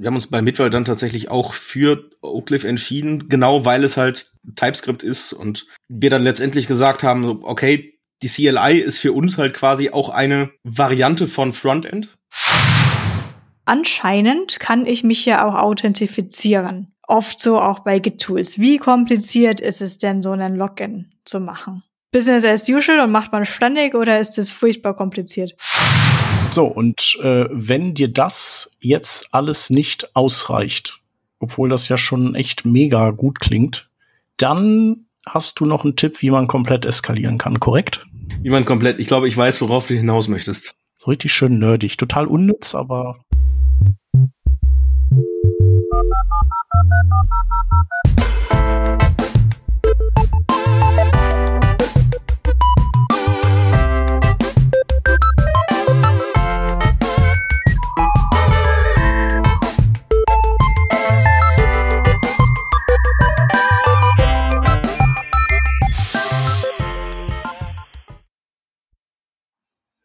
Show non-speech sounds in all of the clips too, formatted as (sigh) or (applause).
wir haben uns bei Midwell dann tatsächlich auch für Oakcliff entschieden, genau weil es halt TypeScript ist und wir dann letztendlich gesagt haben, okay, die CLI ist für uns halt quasi auch eine Variante von Frontend. Anscheinend kann ich mich ja auch authentifizieren. Oft so auch bei Git-Tools. Wie kompliziert ist es denn, so einen Login zu machen? Business as usual und macht man ständig oder ist es furchtbar kompliziert? So, und äh, wenn dir das jetzt alles nicht ausreicht, obwohl das ja schon echt mega gut klingt, dann hast du noch einen Tipp, wie man komplett eskalieren kann, korrekt? Wie man komplett, ich glaube, ich weiß, worauf du hinaus möchtest. So richtig schön nerdig, total unnütz, aber.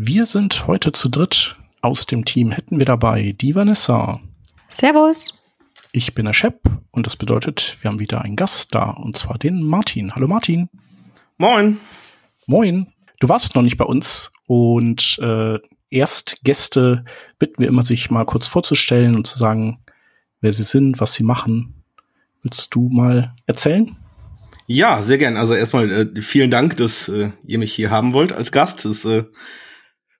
Wir sind heute zu dritt. Aus dem Team hätten wir dabei die Vanessa. Servus. Ich bin der Shep und das bedeutet, wir haben wieder einen Gast da und zwar den Martin. Hallo Martin. Moin. Moin. Du warst noch nicht bei uns und äh, Erstgäste bitten wir immer, sich mal kurz vorzustellen und zu sagen, wer sie sind, was sie machen. Willst du mal erzählen? Ja, sehr gern. Also erstmal äh, vielen Dank, dass äh, ihr mich hier haben wollt als Gast. Das äh,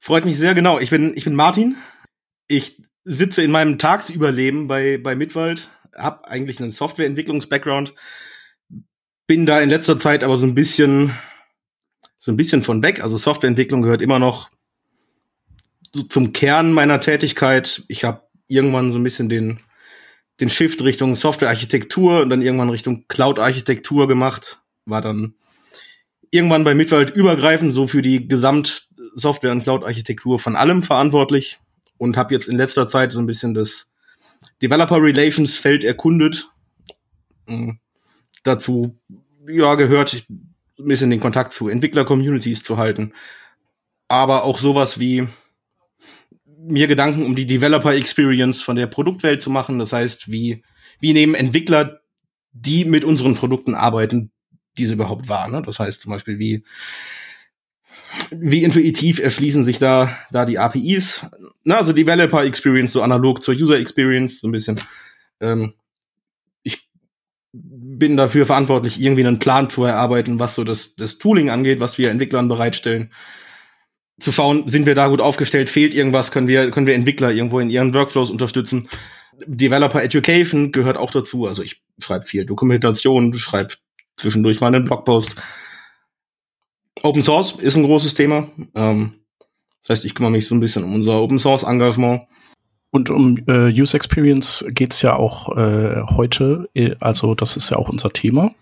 Freut mich sehr, genau. Ich bin, ich bin Martin. Ich sitze in meinem Tagsüberleben bei, bei Mitwald, habe eigentlich einen Softwareentwicklungs-Background, bin da in letzter Zeit aber so ein bisschen, so ein bisschen von weg. Also Softwareentwicklung gehört immer noch so zum Kern meiner Tätigkeit. Ich habe irgendwann so ein bisschen den, den Shift Richtung Softwarearchitektur und dann irgendwann Richtung Cloud-Architektur gemacht. War dann irgendwann bei Mitwald übergreifend so für die Gesamtsoftware- und Cloud-Architektur von allem verantwortlich und habe jetzt in letzter Zeit so ein bisschen das Developer Relations Feld erkundet. Mhm. Dazu ja gehört ein bisschen den Kontakt zu Entwickler-Communities zu halten, aber auch sowas wie mir Gedanken um die Developer Experience von der Produktwelt zu machen. Das heißt, wie wie nehmen Entwickler, die mit unseren Produkten arbeiten, diese überhaupt war. Ne? Das heißt zum Beispiel, wie, wie intuitiv erschließen sich da, da die APIs. Na, also Developer Experience so analog zur User Experience, so ein bisschen. Ähm, ich bin dafür verantwortlich, irgendwie einen Plan zu erarbeiten, was so das, das Tooling angeht, was wir Entwicklern bereitstellen. Zu schauen, sind wir da gut aufgestellt, fehlt irgendwas, können wir, können wir Entwickler irgendwo in ihren Workflows unterstützen. Developer Education gehört auch dazu. Also ich schreibe viel Dokumentation, schreibe zwischendurch mal einen Blogpost. Open Source ist ein großes Thema. Ähm, das heißt, ich kümmere mich so ein bisschen um unser Open Source Engagement. Und um äh, User Experience geht's ja auch äh, heute, äh, also das ist ja auch unser Thema.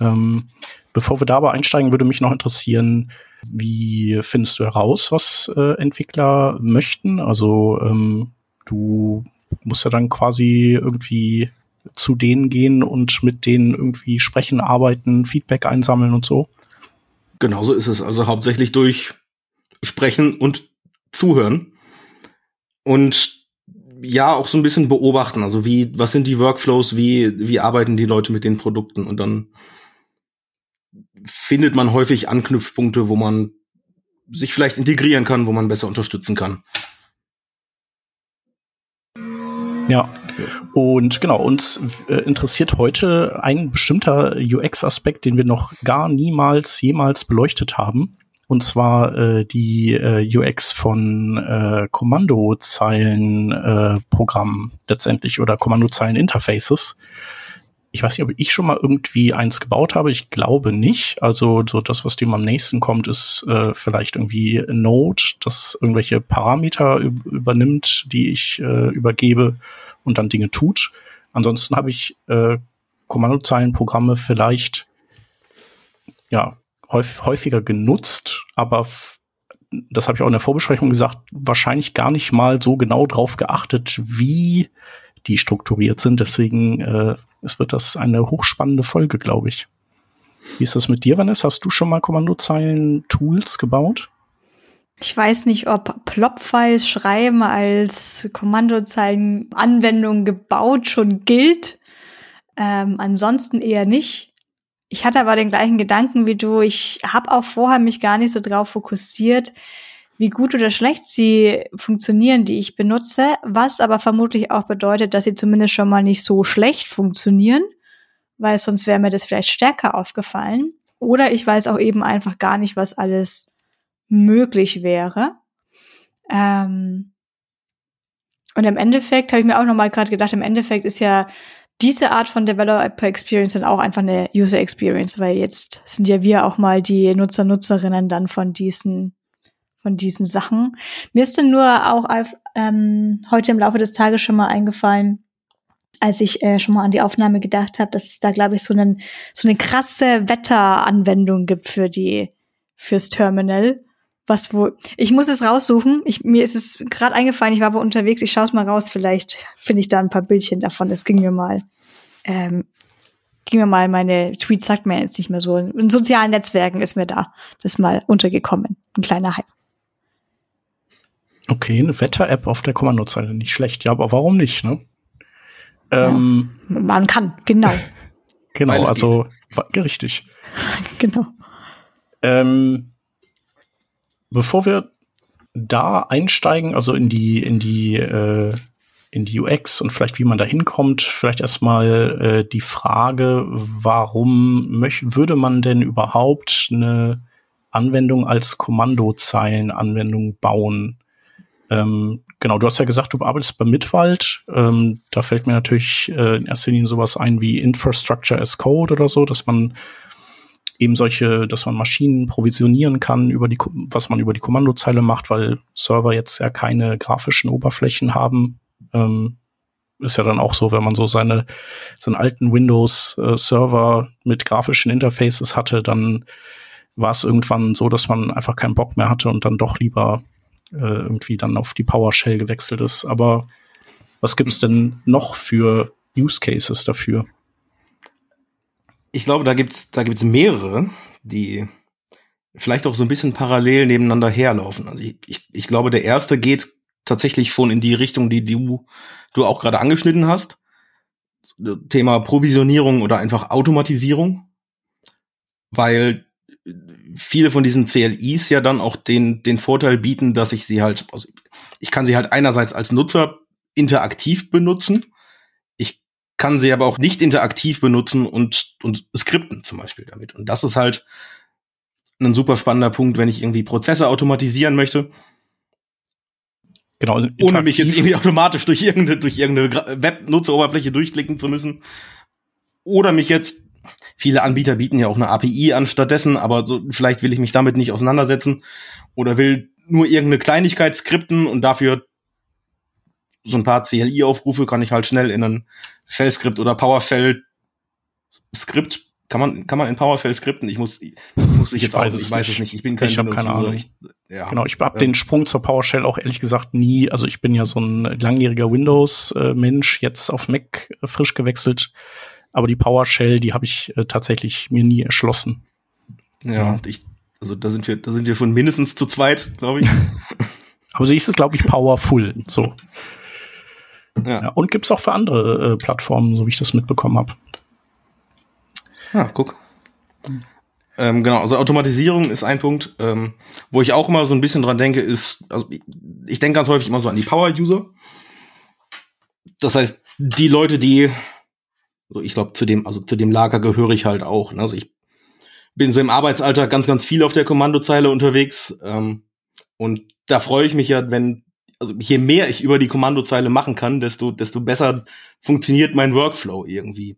Ähm, bevor wir da aber einsteigen, würde mich noch interessieren, wie findest du heraus, was äh, Entwickler möchten? Also ähm, du musst ja dann quasi irgendwie zu denen gehen und mit denen irgendwie sprechen, arbeiten, Feedback einsammeln und so? Genauso ist es. Also hauptsächlich durch Sprechen und Zuhören. Und ja, auch so ein bisschen beobachten. Also wie, was sind die Workflows, wie, wie arbeiten die Leute mit den Produkten? Und dann findet man häufig Anknüpfpunkte, wo man sich vielleicht integrieren kann, wo man besser unterstützen kann. Ja, und genau, uns äh, interessiert heute ein bestimmter UX-Aspekt, den wir noch gar niemals jemals beleuchtet haben. Und zwar äh, die äh, UX von äh, Kommandozeilen-Programmen letztendlich oder Kommandozeilen-Interfaces. ich weiß nicht, ob ich schon mal irgendwie eins gebaut habe. Ich glaube nicht. Also so das, was dem am nächsten kommt, ist äh, vielleicht irgendwie Node, das irgendwelche Parameter übernimmt, die ich äh, übergebe und dann Dinge tut. Ansonsten habe ich äh, Kommandozeilenprogramme vielleicht ja häufiger genutzt, aber das habe ich auch in der Vorbesprechung gesagt, wahrscheinlich gar nicht mal so genau drauf geachtet, wie die strukturiert sind. Deswegen äh, es wird das eine hochspannende Folge, glaube ich. Wie ist das mit dir, Vanessa? Hast du schon mal Kommandozeilen-Tools gebaut? Ich weiß nicht, ob Plop-Files schreiben als Kommandozeilen-Anwendung gebaut schon gilt. Ähm, ansonsten eher nicht. Ich hatte aber den gleichen Gedanken wie du. Ich habe auch vorher mich gar nicht so drauf fokussiert, wie gut oder schlecht sie funktionieren, die ich benutze, was aber vermutlich auch bedeutet, dass sie zumindest schon mal nicht so schlecht funktionieren, weil sonst wäre mir das vielleicht stärker aufgefallen. Oder ich weiß auch eben einfach gar nicht, was alles möglich wäre. Ähm und im Endeffekt habe ich mir auch noch mal gerade gedacht, im Endeffekt ist ja diese Art von Developer Experience dann auch einfach eine User Experience, weil jetzt sind ja wir auch mal die Nutzer, Nutzerinnen dann von diesen von diesen Sachen. Mir ist dann nur auch ähm, heute im Laufe des Tages schon mal eingefallen, als ich äh, schon mal an die Aufnahme gedacht habe, dass es da, glaube ich, so, einen, so eine krasse Wetteranwendung gibt für die fürs Terminal. Was wo ich muss es raussuchen. Ich, mir ist es gerade eingefallen. Ich war aber unterwegs. Ich schaue es mal raus. Vielleicht finde ich da ein paar Bildchen davon. Das ging mir mal. Ähm, ging mir mal meine Tweets sagt mir jetzt nicht mehr so. In sozialen Netzwerken ist mir da das mal untergekommen. Ein kleiner Hype. Okay, eine Wetter-App auf der Kommandozeile, nicht schlecht. Ja, aber warum nicht, ne? Ähm, ja, man kann, genau. (laughs) genau, also geht. richtig. (laughs) genau. Ähm, bevor wir da einsteigen, also in die, in die, äh, in die UX und vielleicht wie man da hinkommt, vielleicht erstmal äh, die Frage, warum würde man denn überhaupt eine Anwendung als Kommandozeilenanwendung bauen? Ähm, genau, du hast ja gesagt, du arbeitest bei Mitwald. Ähm, da fällt mir natürlich äh, in erster Linie sowas ein wie Infrastructure as Code oder so, dass man eben solche, dass man Maschinen provisionieren kann über die, was man über die Kommandozeile macht, weil Server jetzt ja keine grafischen Oberflächen haben. Ähm, ist ja dann auch so, wenn man so seine, seinen alten Windows-Server äh, mit grafischen Interfaces hatte, dann war es irgendwann so, dass man einfach keinen Bock mehr hatte und dann doch lieber äh, irgendwie dann auf die PowerShell gewechselt ist. Aber was gibt es denn noch für Use Cases dafür? Ich glaube, da gibt's da gibt's mehrere, die vielleicht auch so ein bisschen parallel nebeneinander herlaufen. Also ich, ich, ich glaube, der erste geht tatsächlich schon in die Richtung, die du, du auch gerade angeschnitten hast. Thema Provisionierung oder einfach Automatisierung. Weil viele von diesen CLIs ja dann auch den, den Vorteil bieten, dass ich sie halt, also ich kann sie halt einerseits als Nutzer interaktiv benutzen. Kann sie aber auch nicht interaktiv benutzen und, und skripten zum Beispiel damit. Und das ist halt ein super spannender Punkt, wenn ich irgendwie Prozesse automatisieren möchte. Genau, ohne mich jetzt irgendwie automatisch durch irgendeine, durch irgendeine Web-Nutzeroberfläche durchklicken zu müssen. Oder mich jetzt Viele Anbieter bieten ja auch eine API an stattdessen, aber so, vielleicht will ich mich damit nicht auseinandersetzen oder will nur irgendeine Kleinigkeit skripten und dafür so ein paar CLI-Aufrufe kann ich halt schnell in ein Shell-Skript oder PowerShell-Skript kann man, kann man in PowerShell skripten? Ich muss, ich muss mich ich jetzt weiß auch, ich weiß es nicht. Ich bin kein ich habe keine Ahnung. Ich, ja. Genau, ich habe ähm, den Sprung zur PowerShell auch ehrlich gesagt nie. Also ich bin ja so ein langjähriger Windows-Mensch, jetzt auf Mac frisch gewechselt. Aber die PowerShell, die habe ich äh, tatsächlich mir nie erschlossen. Ja, ja. Ich, also da sind wir, da sind wir schon mindestens zu zweit, glaube ich. (laughs) Aber sie ist es, glaube ich, powerful. So. Ja. ja und gibt's auch für andere äh, Plattformen, so wie ich das mitbekommen habe. Ja, guck. Ähm, genau, also Automatisierung ist ein Punkt, ähm, wo ich auch immer so ein bisschen dran denke, ist, also ich, ich denke ganz häufig immer so an die Power-User. Das heißt, die Leute, die also ich glaube, zu dem, also zu dem Lager gehöre ich halt auch. Ne? Also ich bin so im Arbeitsalltag ganz, ganz viel auf der Kommandozeile unterwegs. Ähm, und da freue ich mich ja, wenn, also je mehr ich über die Kommandozeile machen kann, desto, desto besser funktioniert mein Workflow irgendwie.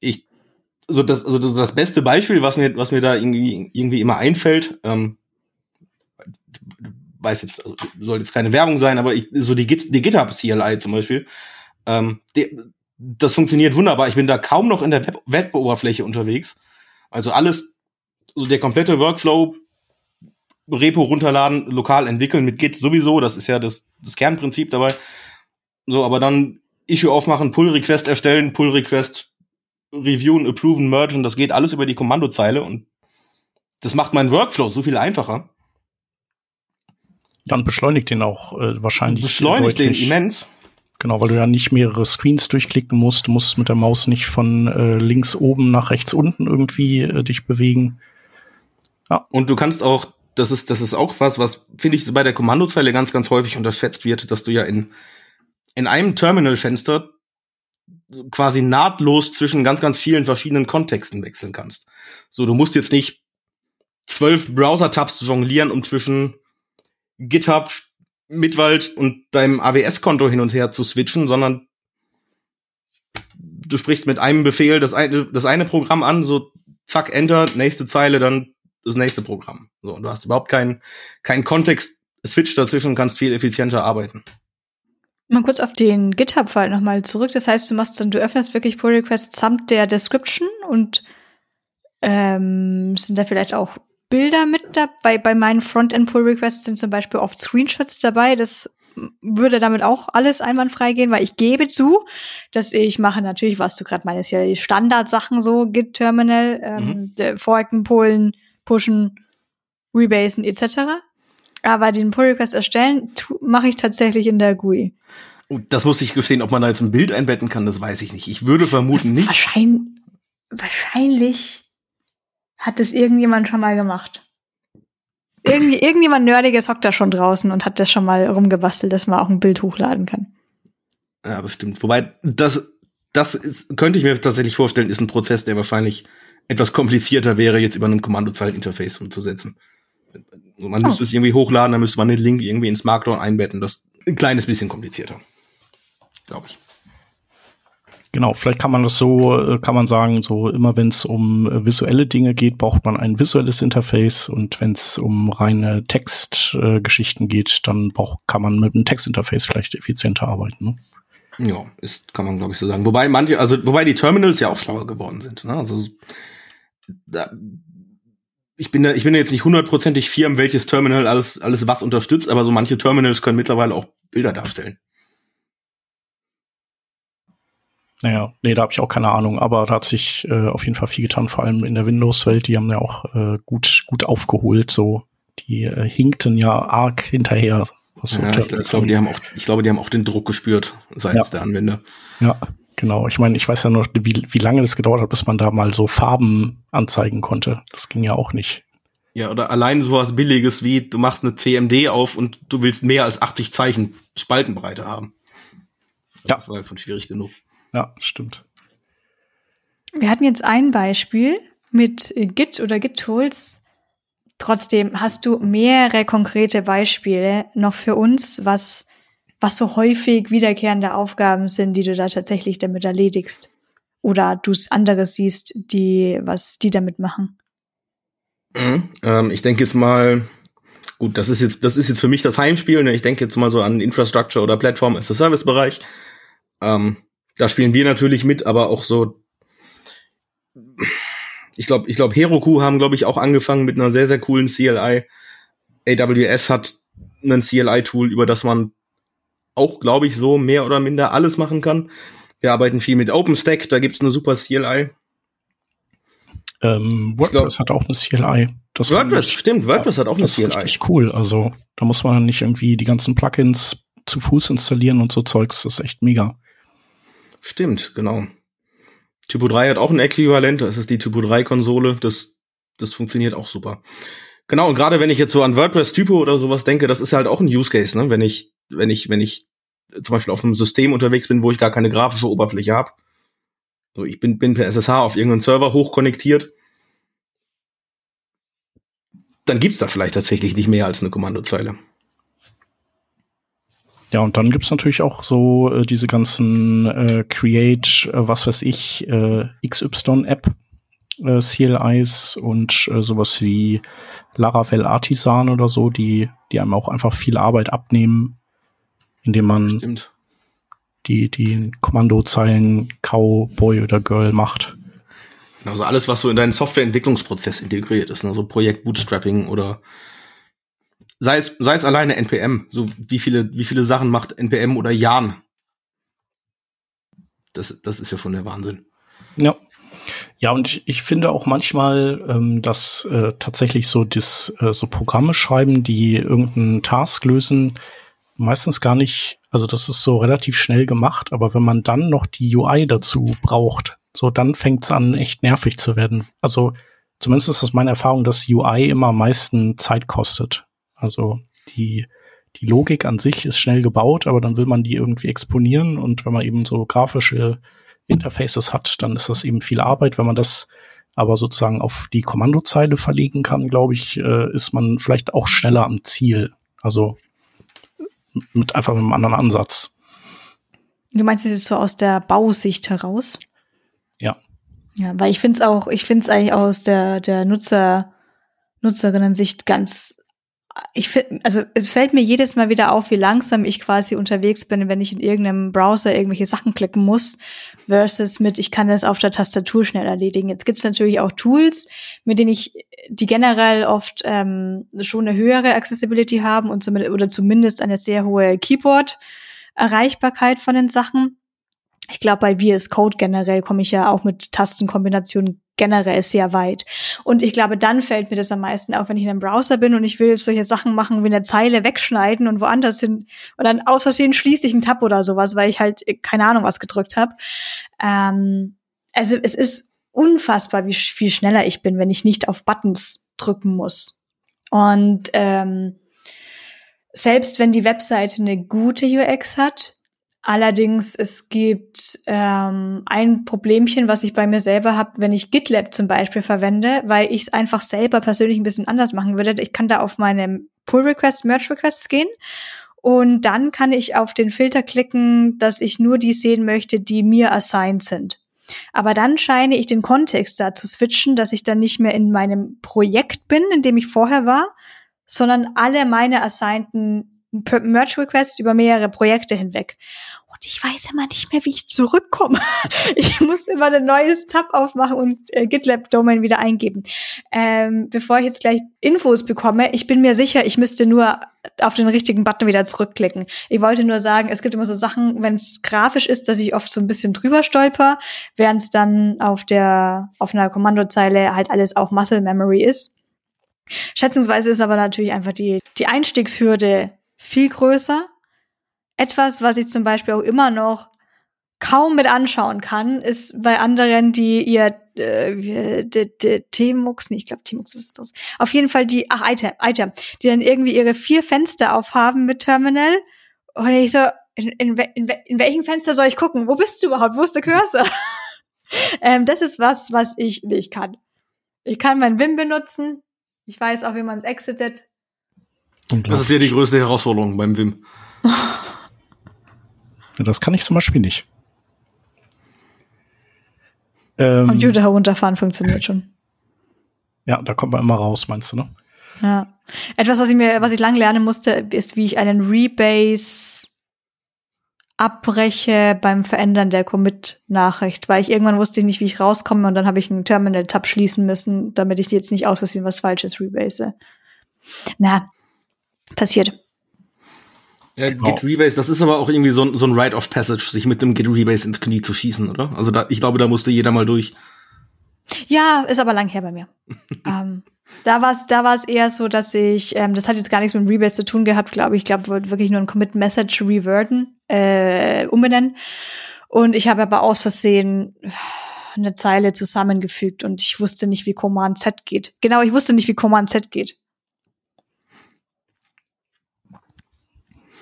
ich, so das, also das beste Beispiel, was mir, was mir da irgendwie, irgendwie immer einfällt, ähm, weiß jetzt, also soll jetzt keine Werbung sein, aber ich, so die, die GitHub CLI zum Beispiel, ähm, die, das funktioniert wunderbar. Ich bin da kaum noch in der Web Web-Oberfläche unterwegs. Also alles, so der komplette Workflow, Repo runterladen, lokal entwickeln mit Git sowieso, das ist ja das, das Kernprinzip dabei. So, aber dann Issue aufmachen, Pull Request erstellen, Pull Request reviewen, approven, mergen, das geht alles über die Kommandozeile und das macht meinen Workflow so viel einfacher. Dann beschleunigt den auch äh, wahrscheinlich. Beschleunigt den immens. Genau, weil du ja nicht mehrere Screens durchklicken musst. Du musst mit der Maus nicht von äh, links oben nach rechts unten irgendwie äh, dich bewegen. Ja. Und du kannst auch, das ist, das ist auch was, was finde ich bei der Kommandozeile ganz, ganz häufig unterschätzt wird, dass du ja in, in einem Terminalfenster quasi nahtlos zwischen ganz, ganz vielen verschiedenen Kontexten wechseln kannst. So, du musst jetzt nicht zwölf Browser-Tabs jonglieren, um zwischen GitHub, Mitwald und deinem AWS-Konto hin und her zu switchen, sondern du sprichst mit einem Befehl das eine, das eine Programm an, so zack, Enter, nächste Zeile, dann das nächste Programm. So, und du hast überhaupt keinen keinen Kontext-Switch dazwischen und kannst viel effizienter arbeiten. Mal kurz auf den GitHub-Fall nochmal zurück. Das heißt, du machst dann, du öffnest wirklich Pull Requests samt der Description und ähm, sind da vielleicht auch Bilder mit dabei. Bei meinen Frontend-Pull-Requests sind zum Beispiel oft Screenshots dabei. Das würde damit auch alles einwandfrei gehen, weil ich gebe zu, dass ich mache natürlich, was du gerade meinst, ja die Standardsachen so, Git-Terminal, ähm, mhm. Forken, Pullen, Pushen, Rebasen etc. Aber den Pull-Request erstellen mache ich tatsächlich in der GUI. Das muss ich gestehen, ob man da jetzt ein Bild einbetten kann, das weiß ich nicht. Ich würde vermuten nicht. Wahrscheinlich, wahrscheinlich hat das irgendjemand schon mal gemacht? Irgend, irgendjemand Nerdiges hockt da schon draußen und hat das schon mal rumgebastelt, dass man auch ein Bild hochladen kann. Ja, bestimmt. Wobei, das, das ist, könnte ich mir tatsächlich vorstellen, ist ein Prozess, der wahrscheinlich etwas komplizierter wäre, jetzt über ein Kommandozeileninterface umzusetzen. Man oh. müsste es irgendwie hochladen, dann müsste man den Link irgendwie ins Markdown einbetten. Das ist ein kleines bisschen komplizierter. Glaube ich. Genau, vielleicht kann man das so, äh, kann man sagen, so immer wenn es um äh, visuelle Dinge geht, braucht man ein visuelles Interface und wenn es um reine Textgeschichten äh, geht, dann braucht, kann man mit einem Textinterface vielleicht effizienter arbeiten. Ne? Ja, ist, kann man glaube ich so sagen. Wobei manche, also wobei die Terminals ja auch schlauer geworden sind. Ne? Also da, ich bin da, ich bin da jetzt nicht hundertprozentig firm, welches Terminal alles alles was unterstützt, aber so manche Terminals können mittlerweile auch Bilder darstellen. Naja, nee, da habe ich auch keine Ahnung, aber da hat sich äh, auf jeden Fall viel getan, vor allem in der Windows-Welt, die haben ja auch äh, gut, gut aufgeholt, so die äh, hinkten ja arg hinterher. Was ja, ich, ich glaube, die haben auch, ich glaube, die haben auch den Druck gespürt seitens ja. der Anwender. Ja, genau. Ich meine, ich weiß ja noch, wie, wie lange das gedauert hat, bis man da mal so Farben anzeigen konnte. Das ging ja auch nicht. Ja, oder allein sowas Billiges wie, du machst eine CMD auf und du willst mehr als 80 Zeichen Spaltenbreite haben. Ja. Das war ja schon schwierig genug. Ja, stimmt. Wir hatten jetzt ein Beispiel mit Git oder Git-Tools. Trotzdem hast du mehrere konkrete Beispiele noch für uns, was, was so häufig wiederkehrende Aufgaben sind, die du da tatsächlich damit erledigst. Oder du andere siehst, die, was die damit machen. Mhm, ähm, ich denke jetzt mal, gut, das ist jetzt, das ist jetzt für mich das Heimspiel. Ne? Ich denke jetzt mal so an Infrastructure oder Plattform as a Service Bereich. Ähm, da spielen wir natürlich mit, aber auch so, ich glaube, ich glaube, Heroku haben, glaube ich, auch angefangen mit einer sehr, sehr coolen CLI. AWS hat ein CLI-Tool, über das man auch, glaube ich, so mehr oder minder alles machen kann. Wir arbeiten viel mit OpenStack, da gibt's eine super CLI. Ähm, WordPress glaub, hat auch eine CLI. Das WordPress, stimmt, WordPress hat auch eine CLI. Das ist richtig cool. Also da muss man nicht irgendwie die ganzen Plugins zu Fuß installieren und so Zeugs. Das ist echt mega. Stimmt, genau. Typo 3 hat auch ein Äquivalent, das ist die Typo 3 Konsole, das, das funktioniert auch super. Genau, und gerade wenn ich jetzt so an WordPress Typo oder sowas denke, das ist halt auch ein Use Case, ne? Wenn ich, wenn ich, wenn ich zum Beispiel auf einem System unterwegs bin, wo ich gar keine grafische Oberfläche habe. So, ich bin, bin per SSH auf irgendeinen Server hochkonnektiert. Dann gibt's da vielleicht tatsächlich nicht mehr als eine Kommandozeile. Ja, und dann gibt's natürlich auch so äh, diese ganzen äh, Create, äh, was weiß ich, äh, XY-App, äh, CLIs und äh, sowas wie Laravel Artisan oder so, die, die einem auch einfach viel Arbeit abnehmen, indem man Stimmt. die, die Kommandozeilen Cowboy oder Girl macht. Also alles, was so in deinen Softwareentwicklungsprozess integriert ist, ne? so Projekt Bootstrapping oder sei es, sei es alleine NPM, so wie viele, wie viele Sachen macht NPM oder Jan. Das, das ist ja schon der Wahnsinn. Ja. Ja, und ich, ich finde auch manchmal, ähm, dass äh, tatsächlich so das, äh, so Programme schreiben, die irgendeinen Task lösen, meistens gar nicht, also das ist so relativ schnell gemacht, aber wenn man dann noch die UI dazu braucht, so dann fängt's an, echt nervig zu werden. Also zumindest ist das meine Erfahrung, dass UI immer am meisten Zeit kostet. Also die, die Logik an sich ist schnell gebaut, aber dann will man die irgendwie exponieren und wenn man eben so grafische Interfaces hat, dann ist das eben viel Arbeit. Wenn man das aber sozusagen auf die Kommandozeile verlegen kann, glaube ich, äh, ist man vielleicht auch schneller am Ziel. Also mit einfach mit einem anderen Ansatz. Du meinst es ist so aus der Bausicht heraus? Ja. Ja, weil ich finde es auch, ich finde es eigentlich aus der, der Nutzer, Nutzerinnen-Sicht ganz ich finde, also es fällt mir jedes Mal wieder auf, wie langsam ich quasi unterwegs bin, wenn ich in irgendeinem Browser irgendwelche Sachen klicken muss, versus mit, ich kann das auf der Tastatur schnell erledigen. Jetzt gibt es natürlich auch Tools, mit denen ich, die generell oft ähm, schon eine höhere Accessibility haben und zumindest, oder zumindest eine sehr hohe Keyboard-Erreichbarkeit von den Sachen. Ich glaube, bei VS Code generell komme ich ja auch mit Tastenkombinationen generell sehr weit. Und ich glaube, dann fällt mir das am meisten auf, wenn ich in einem Browser bin und ich will solche Sachen machen wie eine Zeile wegschneiden und woanders hin und dann aus Versehen schließe ich einen Tab oder sowas, weil ich halt keine Ahnung was gedrückt habe. Ähm, also es ist unfassbar, wie viel schneller ich bin, wenn ich nicht auf Buttons drücken muss. Und ähm, selbst wenn die Webseite eine gute UX hat, Allerdings, es gibt ähm, ein Problemchen, was ich bei mir selber habe, wenn ich GitLab zum Beispiel verwende, weil ich es einfach selber persönlich ein bisschen anders machen würde. Ich kann da auf meine Pull Requests, Merge Requests gehen und dann kann ich auf den Filter klicken, dass ich nur die sehen möchte, die mir assigned sind. Aber dann scheine ich den Kontext da zu switchen, dass ich dann nicht mehr in meinem Projekt bin, in dem ich vorher war, sondern alle meine assignten Merge Requests über mehrere Projekte hinweg. Und ich weiß immer nicht mehr, wie ich zurückkomme. (laughs) Ich muss immer ein neues Tab aufmachen und äh, GitLab-Domain wieder eingeben. Ähm, bevor ich jetzt gleich Infos bekomme, ich bin mir sicher, ich müsste nur auf den richtigen Button wieder zurückklicken. Ich wollte nur sagen, es gibt immer so Sachen, wenn es grafisch ist, dass ich oft so ein bisschen drüber stolper, während es dann auf der auf einer Kommandozeile halt alles auch Muscle Memory ist. Schätzungsweise ist aber natürlich einfach die, die Einstiegshürde viel größer etwas, was ich zum Beispiel auch immer noch kaum mit anschauen kann, ist bei anderen, die ihr äh, T-Mux, nee, ich glaube T-Mux ist das. Auf jeden Fall die, ach, Item, Item, die dann irgendwie ihre vier Fenster aufhaben mit Terminal. Und ich so, in, in, in, in welchem Fenster soll ich gucken? Wo bist du überhaupt? Wo ist der Cursor? (laughs) ähm, das ist was, was ich nicht kann. Ich kann mein Wim benutzen. Ich weiß auch, wie man es exitet. Das ist ja die größte Herausforderung beim Wim. (laughs) Das kann ich zum Beispiel nicht. Ähm, Computer herunterfahren funktioniert schon. Ja, da kommt man immer raus, meinst du, ne? Ja. Etwas, was ich mir, was ich lang lernen musste, ist, wie ich einen Rebase abbreche beim Verändern der Commit-Nachricht, weil ich irgendwann wusste ich nicht, wie ich rauskomme und dann habe ich einen Terminal-Tab schließen müssen, damit ich jetzt nicht aus Versehen was Falsches rebase. Na, passiert. Ja, genau. Git Rebase, das ist aber auch irgendwie so ein, so ein Rite of Passage, sich mit dem Git Rebase ins Knie zu schießen, oder? Also da, ich glaube, da musste jeder mal durch. Ja, ist aber lang her bei mir. (laughs) ähm, da war es da war's eher so, dass ich, ähm, das hat jetzt gar nichts mit Rebase zu tun gehabt, glaube ich. Ich glaube, wollte wirklich nur ein Commit Message reverten, äh, umbenennen. Und ich habe aber aus Versehen eine Zeile zusammengefügt und ich wusste nicht, wie Command Z geht. Genau, ich wusste nicht, wie Command Z geht.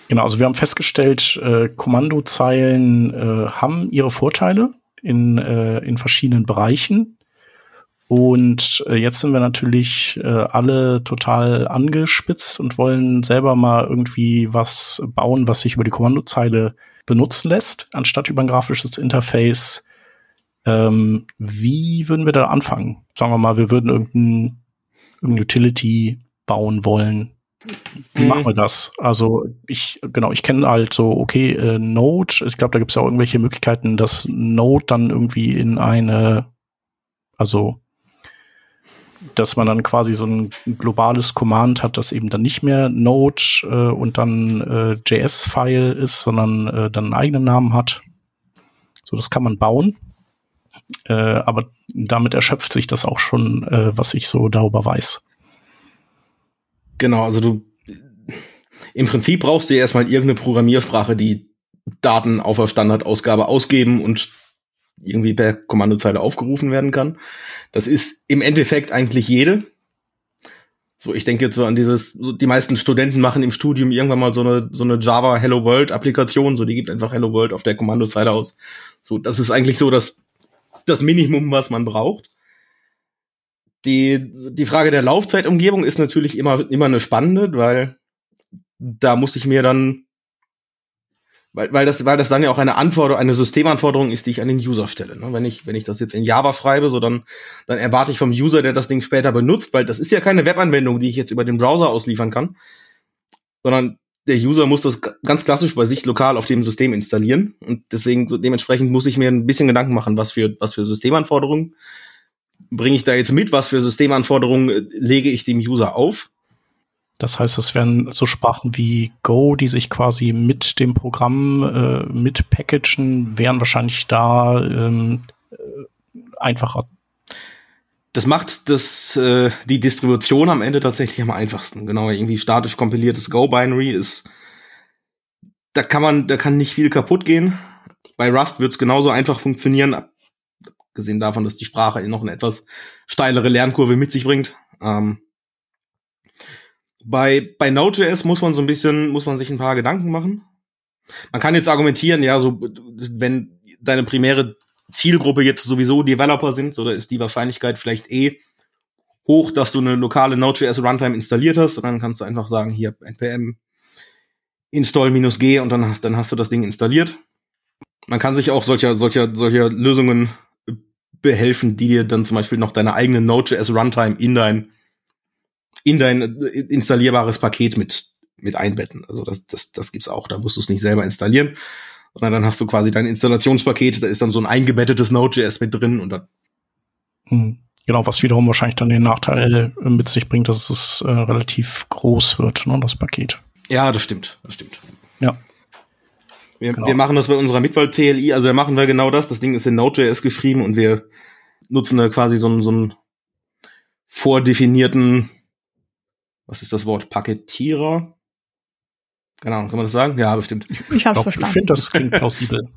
Genau, also wir haben festgestellt, äh, Kommandozeilen äh, haben ihre Vorteile in, äh, in verschiedenen Bereichen. Und äh, jetzt sind wir natürlich äh, alle total angespitzt und wollen selber mal irgendwie was bauen, was sich über die Kommandozeile benutzen lässt, anstatt über ein grafisches Interface. Ähm, wie würden wir da anfangen? Sagen wir mal, wir würden irgendein, irgendein Utility bauen wollen. Wie machen wir das? Also ich, genau, ich kenne halt so, okay, äh, Node, ich glaube, da gibt es ja auch irgendwelche Möglichkeiten, dass Node dann irgendwie in eine, also dass man dann quasi so ein globales Command hat, das eben dann nicht mehr Node äh, und dann äh, JS-File ist, sondern äh, dann einen eigenen Namen hat. So, das kann man bauen. Äh, aber damit erschöpft sich das auch schon, äh, was ich so darüber weiß. Genau, also du im Prinzip brauchst du ja erstmal irgendeine Programmiersprache, die Daten auf der Standardausgabe ausgeben und irgendwie per Kommandozeile aufgerufen werden kann. Das ist im Endeffekt eigentlich jede. So, ich denke jetzt so an dieses, so die meisten Studenten machen im Studium irgendwann mal so eine, so eine Java Hello World Applikation, so die gibt einfach Hello World auf der Kommandozeile aus. So, das ist eigentlich so das, das Minimum, was man braucht. Die, die Frage der Laufzeitumgebung ist natürlich immer, immer eine spannende, weil da muss ich mir dann weil, weil, das, weil das dann ja auch eine Anforderung, eine Systemanforderung ist, die ich an den User stelle. Ne? Wenn, ich, wenn ich das jetzt in Java schreibe, so dann, dann erwarte ich vom User, der das Ding später benutzt, weil das ist ja keine Webanwendung, die ich jetzt über den Browser ausliefern kann, sondern der User muss das ganz klassisch bei sich lokal auf dem System installieren. Und deswegen, so dementsprechend muss ich mir ein bisschen Gedanken machen, was für, was für Systemanforderungen bringe ich da jetzt mit, was für Systemanforderungen äh, lege ich dem User auf. Das heißt, es wären so Sprachen wie Go, die sich quasi mit dem Programm äh, mit packagen, wären wahrscheinlich da ähm, äh, einfacher. Das macht das, äh, die Distribution am Ende tatsächlich am einfachsten. Genau, irgendwie statisch kompiliertes Go-Binary ist, da kann man, da kann nicht viel kaputt gehen. Bei Rust wird es genauso einfach funktionieren, abgesehen davon, dass die Sprache noch eine etwas steilere Lernkurve mit sich bringt. Ähm, bei, bei Node.js muss man so ein bisschen, muss man sich ein paar Gedanken machen. Man kann jetzt argumentieren, ja, so, wenn deine primäre Zielgruppe jetzt sowieso Developer sind, so, da ist die Wahrscheinlichkeit vielleicht eh hoch, dass du eine lokale Node.js Runtime installiert hast und dann kannst du einfach sagen, hier npm install-g und dann hast, dann hast du das Ding installiert. Man kann sich auch solcher, solcher, solcher Lösungen behelfen, die dir dann zum Beispiel noch deine eigene Node.js Runtime in dein in dein äh, installierbares Paket mit, mit einbetten. Also das, das, das gibt's auch. Da musst du es nicht selber installieren, sondern dann hast du quasi dein Installationspaket, da ist dann so ein eingebettetes Node.js mit drin und dann. Hm. Genau, was wiederum wahrscheinlich dann den Nachteil äh, mit sich bringt, dass es äh, relativ groß wird, ne, das Paket. Ja, das stimmt, das stimmt. Ja. Wir, genau. wir machen das bei unserer Mitwahl TLI, also wir machen wir genau das. Das Ding ist in Node.js geschrieben und wir nutzen da quasi so einen, so einen vordefinierten was ist das Wort? Paketierer? Keine Ahnung, kann man das sagen? Ja, bestimmt. Ich, ich habe verstanden. Ich finde, das klingt plausibel.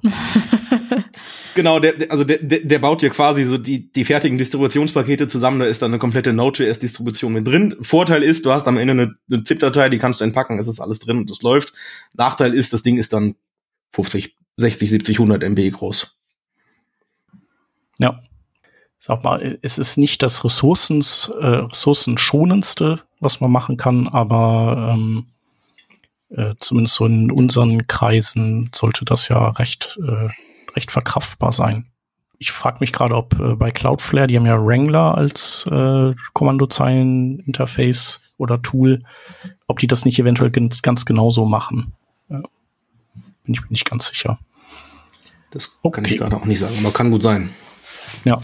(laughs) genau, der, also der, der, der baut hier quasi so die, die fertigen Distributionspakete zusammen. Da ist dann eine komplette Node.js-Distribution mit drin. Vorteil ist, du hast am Ende eine, eine ZIP-Datei, die kannst du entpacken, es ist alles drin und es läuft. Nachteil ist, das Ding ist dann 50, 60, 70, 100 MB groß. Ja. Sag mal, es ist nicht das Ressourcens, äh, ressourcenschonendste was man machen kann, aber ähm, äh, zumindest so in unseren Kreisen sollte das ja recht, äh, recht verkraftbar sein. Ich frage mich gerade, ob äh, bei Cloudflare, die haben ja Wrangler als äh, Kommandozeilen-Interface oder Tool, ob die das nicht eventuell ganz genauso machen. Bin ich mir nicht ganz sicher. Das okay. kann ich gerade auch nicht sagen, aber kann gut sein. Ja.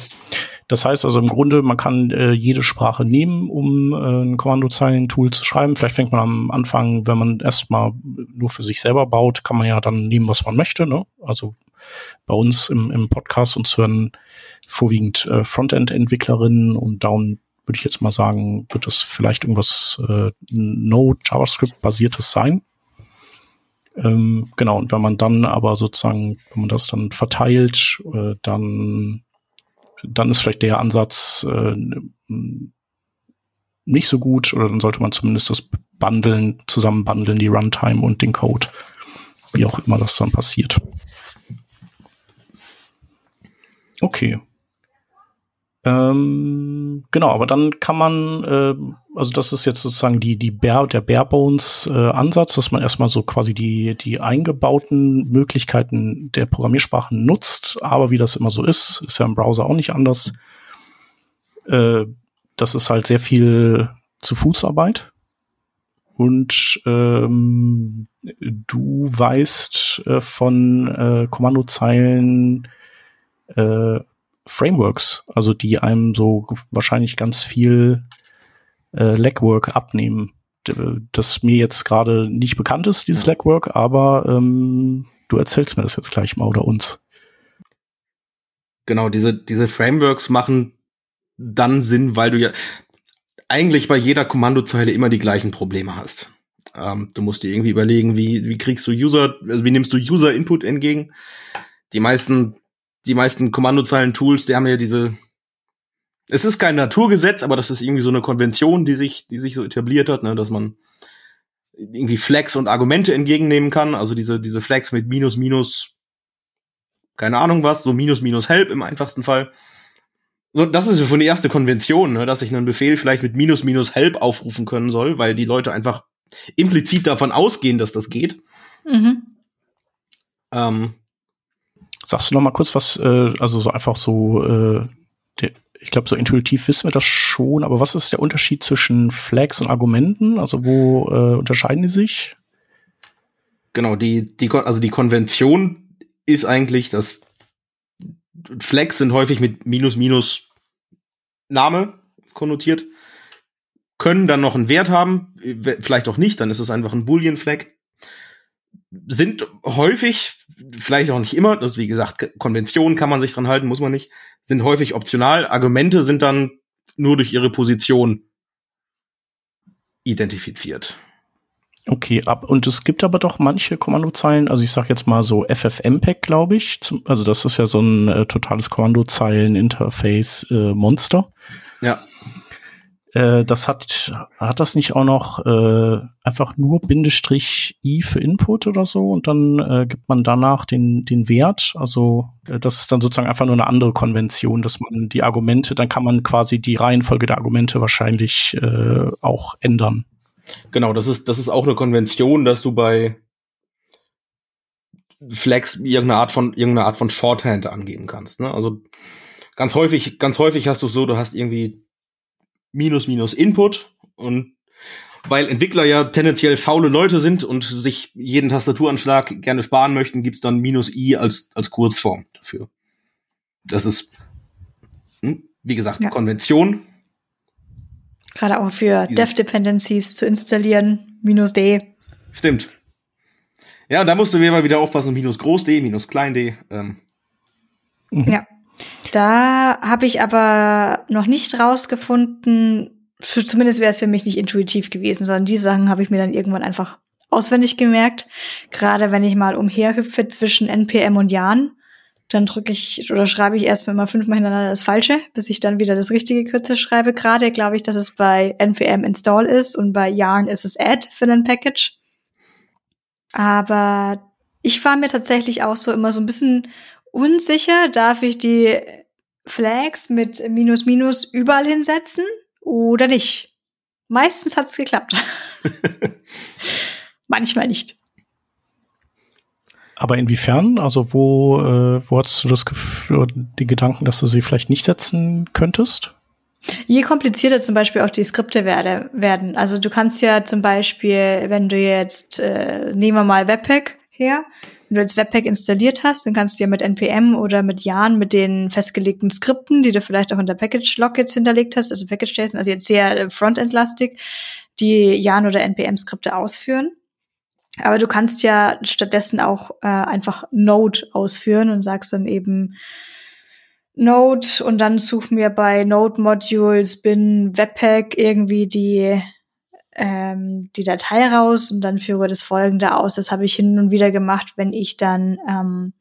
Das heißt also im Grunde, man kann äh, jede Sprache nehmen, um äh, ein Kommandozeilen-Tool zu schreiben. Vielleicht fängt man am Anfang, wenn man erstmal nur für sich selber baut, kann man ja dann nehmen, was man möchte. Ne? Also bei uns im, im Podcast uns hören vorwiegend äh, Frontend-Entwicklerinnen und down würde ich jetzt mal sagen, wird das vielleicht irgendwas äh, Node JavaScript-basiertes sein. Ähm, genau, und wenn man dann aber sozusagen, wenn man das dann verteilt, äh, dann dann ist vielleicht der Ansatz äh, nicht so gut oder dann sollte man zumindest das bundeln, zusammen bundeln, die Runtime und den Code. Wie auch immer das dann passiert. Okay. Ähm, genau, aber dann kann man, äh, also das ist jetzt sozusagen die, die Bare, der Barebones-Ansatz, äh, dass man erstmal so quasi die, die eingebauten Möglichkeiten der Programmiersprachen nutzt. Aber wie das immer so ist, ist ja im Browser auch nicht anders. Äh, das ist halt sehr viel zu Fußarbeit. Und ähm, du weißt äh, von äh, Kommandozeilen äh, Frameworks, also die einem so wahrscheinlich ganz viel äh, Legwork abnehmen, das mir jetzt gerade nicht bekannt ist, dieses ja. Legwork, aber ähm, du erzählst mir das jetzt gleich mal oder uns. Genau, diese, diese Frameworks machen dann Sinn, weil du ja eigentlich bei jeder Kommandozeile immer die gleichen Probleme hast. Ähm, du musst dir irgendwie überlegen, wie, wie kriegst du User, also wie nimmst du User-Input entgegen? Die meisten die meisten Kommandozeilen-Tools, die haben ja diese. Es ist kein Naturgesetz, aber das ist irgendwie so eine Konvention, die sich, die sich so etabliert hat, ne, dass man irgendwie Flags und Argumente entgegennehmen kann. Also diese, diese Flags mit Minus, Minus, keine Ahnung was, so Minus, Minus Help im einfachsten Fall. So, das ist ja schon die erste Konvention, ne, dass ich einen Befehl vielleicht mit Minus, Minus Help aufrufen können soll, weil die Leute einfach implizit davon ausgehen, dass das geht. Mhm. Ähm, Sagst du noch mal kurz was, äh, also so einfach so, äh, der, ich glaube, so intuitiv wissen wir das schon, aber was ist der Unterschied zwischen Flags und Argumenten? Also wo äh, unterscheiden die sich? Genau, die, die, also die Konvention ist eigentlich, dass Flags sind häufig mit Minus Minus Name konnotiert, können dann noch einen Wert haben, vielleicht auch nicht, dann ist es einfach ein Boolean Flag, sind häufig, vielleicht auch nicht immer, das ist wie gesagt, Konventionen kann man sich dran halten, muss man nicht, sind häufig optional. Argumente sind dann nur durch ihre Position identifiziert. Okay, ab und es gibt aber doch manche Kommandozeilen, also ich sag jetzt mal so FFmpeg, glaube ich, zum, also das ist ja so ein äh, totales Kommandozeilen-Interface-Monster. Äh, ja. Äh, das hat, hat das nicht auch noch äh, einfach nur Bindestrich i für Input oder so und dann äh, gibt man danach den, den Wert. Also äh, das ist dann sozusagen einfach nur eine andere Konvention, dass man die Argumente, dann kann man quasi die Reihenfolge der Argumente wahrscheinlich äh, auch ändern. Genau, das ist, das ist auch eine Konvention, dass du bei Flex irgendeine Art von, irgendeine Art von Shorthand angeben kannst. Ne? Also ganz häufig, ganz häufig hast du so, du hast irgendwie minus minus Input und weil Entwickler ja tendenziell faule Leute sind und sich jeden Tastaturanschlag gerne sparen möchten, gibt's dann minus i als, als Kurzform dafür. Das ist, hm, wie gesagt, ja. Konvention. Gerade auch für Dev-Dependencies zu installieren, minus d. Stimmt. Ja, da musst du mal wieder aufpassen, minus groß d, minus klein d. Ähm. Ja. Da habe ich aber noch nicht rausgefunden, für, zumindest wäre es für mich nicht intuitiv gewesen, sondern die Sachen habe ich mir dann irgendwann einfach auswendig gemerkt. Gerade wenn ich mal umherhüpfe zwischen NPM und Jan, dann drücke ich oder schreibe ich erstmal immer fünfmal hintereinander das Falsche, bis ich dann wieder das richtige Kürzel schreibe. Gerade glaube ich, dass es bei NPM Install ist und bei Yarn ist es Add für ein Package. Aber ich war mir tatsächlich auch so immer so ein bisschen unsicher, darf ich die Flags mit Minus Minus überall hinsetzen oder nicht? Meistens hat es geklappt. (laughs) Manchmal nicht. Aber inwiefern? Also wo, äh, wo hast du das Gefühl, die Gedanken, dass du sie vielleicht nicht setzen könntest? Je komplizierter zum Beispiel auch die Skripte werde, werden. Also du kannst ja zum Beispiel, wenn du jetzt, äh, nehmen wir mal Webpack her, wenn du jetzt Webpack installiert hast, dann kannst du ja mit NPM oder mit Yarn mit den festgelegten Skripten, die du vielleicht auch in der Package-Log jetzt hinterlegt hast, also Package-JSON, also jetzt sehr äh, Frontend-lastig, die Yarn oder NPM-Skripte ausführen. Aber du kannst ja stattdessen auch äh, einfach Node ausführen und sagst dann eben Node und dann such mir bei Node Modules bin Webpack irgendwie die ähm, die Datei raus und dann führe das folgende aus. Das habe ich hin und wieder gemacht, wenn ich dann ähm,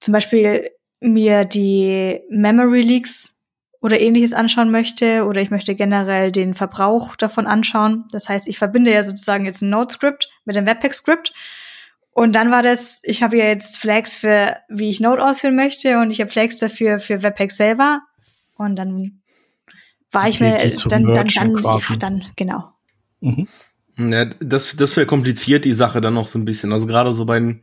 zum Beispiel mir die Memory Leaks oder ähnliches anschauen möchte oder ich möchte generell den Verbrauch davon anschauen. Das heißt, ich verbinde ja sozusagen jetzt ein Node-Script mit dem Webpack-Script. Und dann war das, ich habe ja jetzt Flags für, wie ich Node ausführen möchte und ich habe Flags dafür für Webpack selber. Und dann war ich mir, dann, dann, dann, ja, dann, genau. Mhm. Ja, das, das verkompliziert die Sache dann noch so ein bisschen. Also gerade so bei den,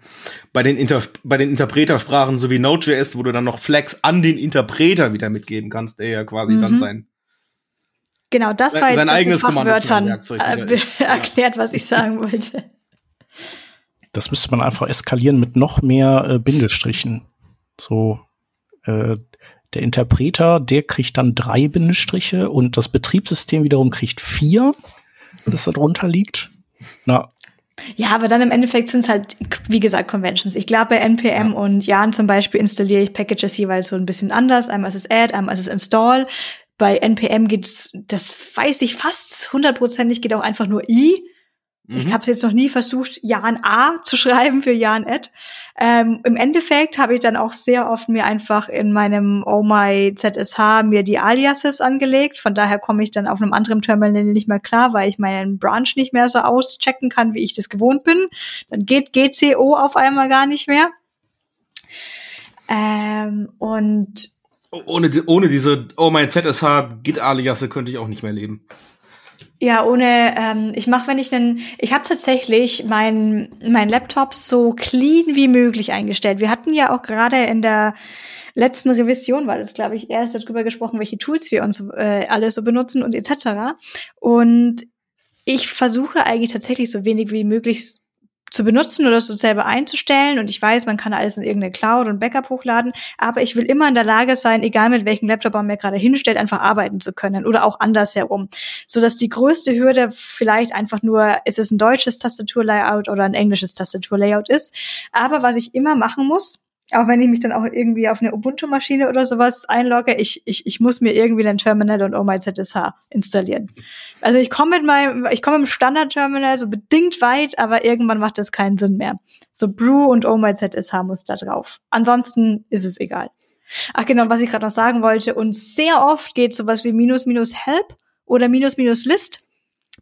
bei den, Inter, bei den Interpretersprachen, so wie Node.js, wo du dann noch Flags an den Interpreter wieder mitgeben kannst, der ja quasi Mhm. dann sein. Genau, das Sein- war jetzt sein das eigenes mit wieder äh, (laughs) erklärt, was ich sagen (laughs) wollte. Das müsste man einfach eskalieren mit noch mehr äh, Bindestrichen. So, äh, der Interpreter, der kriegt dann drei Bindestriche und das Betriebssystem wiederum kriegt vier, das da drunter liegt. Na, Ja, aber dann im Endeffekt sind es halt, wie gesagt, Conventions. Ich glaube, bei NPM und Jan zum Beispiel installiere ich Packages jeweils so ein bisschen anders. Einmal ist es Add, einmal ist es Install. Bei NPM geht's, das weiß ich fast hundertprozentig, geht auch einfach nur I. Ich Mhm. habe jetzt noch nie versucht, Jan A zu (laughs) schreiben für Jan Ed. Ähm, Im Endeffekt habe ich dann auch sehr oft mir einfach in meinem Oh My ZSH mir die Aliases angelegt. Von daher komme ich dann auf einem anderen Terminal nicht mehr klar, weil ich meinen Branch nicht mehr so auschecken kann, wie ich das gewohnt bin. Dann geht GCO auf einmal gar nicht mehr. Ähm, und Ohne, ohne diese, oh mein ZSH Git-Aliasse könnte ich auch nicht mehr leben. Ja, ohne, ähm, ich mache, wenn ich einen, ich habe tatsächlich mein, mein Laptop so clean wie möglich eingestellt. Wir hatten ja auch gerade in der letzten Revision, war das, glaube ich, erst darüber gesprochen, welche Tools wir uns äh, alle so benutzen und etc. Und ich versuche eigentlich tatsächlich so wenig wie möglich zu benutzen oder so selber einzustellen. Und ich weiß, man kann alles in irgendeine Cloud und Backup hochladen, aber ich will immer in der Lage sein, egal mit welchem Laptop man mir gerade hinstellt, einfach arbeiten zu können oder auch andersherum. So dass die größte Hürde vielleicht einfach nur, ist es ein deutsches Tastaturlayout oder ein englisches Tastaturlayout ist. Aber was ich immer machen muss, auch wenn ich mich dann auch irgendwie auf eine Ubuntu-Maschine oder sowas einlogge, ich, ich, ich muss mir irgendwie den Terminal und Oh My ZSH installieren. Also ich komme mit meinem, ich komme im Standard-Terminal so bedingt weit, aber irgendwann macht das keinen Sinn mehr. So Brew und Oh My ZSH muss da drauf. Ansonsten ist es egal. Ach genau, was ich gerade noch sagen wollte. Und sehr oft geht sowas wie minus minus help oder minus minus list.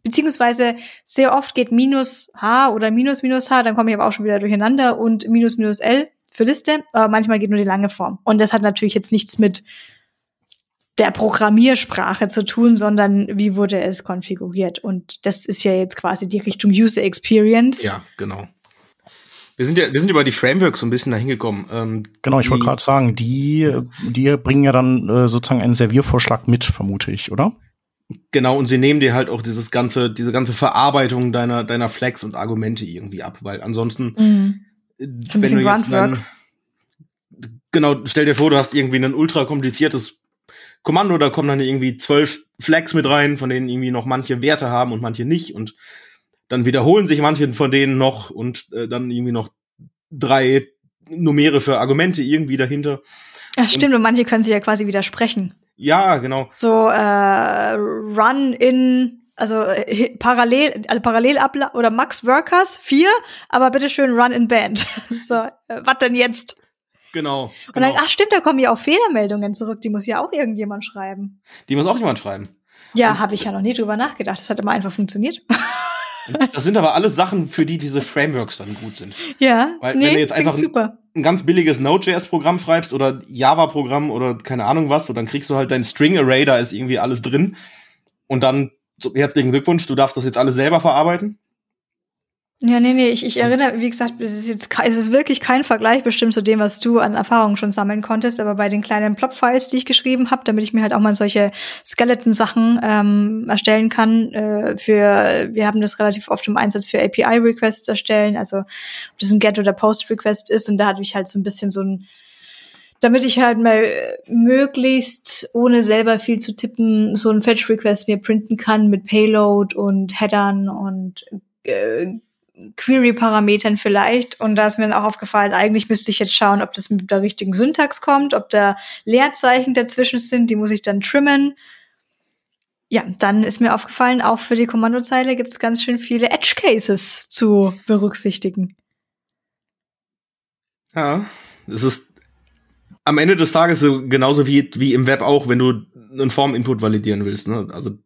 Beziehungsweise sehr oft geht minus H oder minus minus H, dann komme ich aber auch schon wieder durcheinander und minus minus L für Liste, aber manchmal geht nur die lange Form. Und das hat natürlich jetzt nichts mit der Programmiersprache zu tun, sondern wie wurde es konfiguriert. Und das ist ja jetzt quasi die Richtung User Experience. Ja, genau. Wir sind ja, wir sind über die Frameworks so ein bisschen dahin gekommen. Ähm, genau, ich wollte gerade sagen, die, die bringen ja dann äh, sozusagen einen Serviervorschlag mit, vermute ich, oder? Genau, und sie nehmen dir halt auch dieses ganze, diese ganze Verarbeitung deiner, deiner Flags und Argumente irgendwie ab, weil ansonsten, Mhm. So ein bisschen Gruntwork. genau, stell dir vor, du hast irgendwie ein ultra kompliziertes Kommando, da kommen dann irgendwie zwölf Flags mit rein, von denen irgendwie noch manche Werte haben und manche nicht und dann wiederholen sich manche von denen noch und äh, dann irgendwie noch drei numerische Argumente irgendwie dahinter. Ja, stimmt, und manche können sich ja quasi widersprechen. Ja, genau. So äh, Run in, also äh, parallel, also parallel oder Max Workers, vier, aber bitteschön Run in Band. (laughs) so, äh, was denn jetzt? Genau. Und dann, genau. ach stimmt, da kommen ja auch Fehlermeldungen zurück, die muss ja auch irgendjemand schreiben. Die muss auch jemand schreiben. Ja, habe ich ja noch nie drüber nachgedacht. Das hat immer einfach funktioniert. Das sind aber alles Sachen, für die diese Frameworks dann gut sind. ja, Weil wenn du jetzt einfach- super. Ein ganz billiges Node.js-Programm schreibst oder Java-Programm oder keine Ahnung was, und dann kriegst du halt dein String-Array, da ist irgendwie alles drin. Und dann, so, herzlichen Glückwunsch, du darfst das jetzt alles selber verarbeiten. Ja, nee, nee, ich, ich erinnere, wie gesagt, es ist jetzt es ist wirklich kein Vergleich bestimmt zu dem, was du an Erfahrungen schon sammeln konntest, aber bei den kleinen Plop-Files, die ich geschrieben habe, damit ich mir halt auch mal solche Skeleton-Sachen ähm, erstellen kann, äh, für, wir haben das relativ oft im Einsatz für API-Requests erstellen, also ob das ein Get- oder Post-Request ist und da hatte ich halt so ein bisschen so ein damit ich halt mal äh, möglichst, ohne selber viel zu tippen, so ein Fetch-Request mir printen kann mit Payload und Headern und äh, Query-Parametern vielleicht. Und da ist mir dann auch aufgefallen, eigentlich müsste ich jetzt schauen, ob das mit der richtigen Syntax kommt, ob da Leerzeichen dazwischen sind, die muss ich dann trimmen. Ja, dann ist mir aufgefallen, auch für die Kommandozeile gibt es ganz schön viele Edge-Cases zu berücksichtigen. Ja, es ist am Ende des Tages so genauso wie, wie im Web auch, wenn du einen Form-Input validieren willst. Ne? Also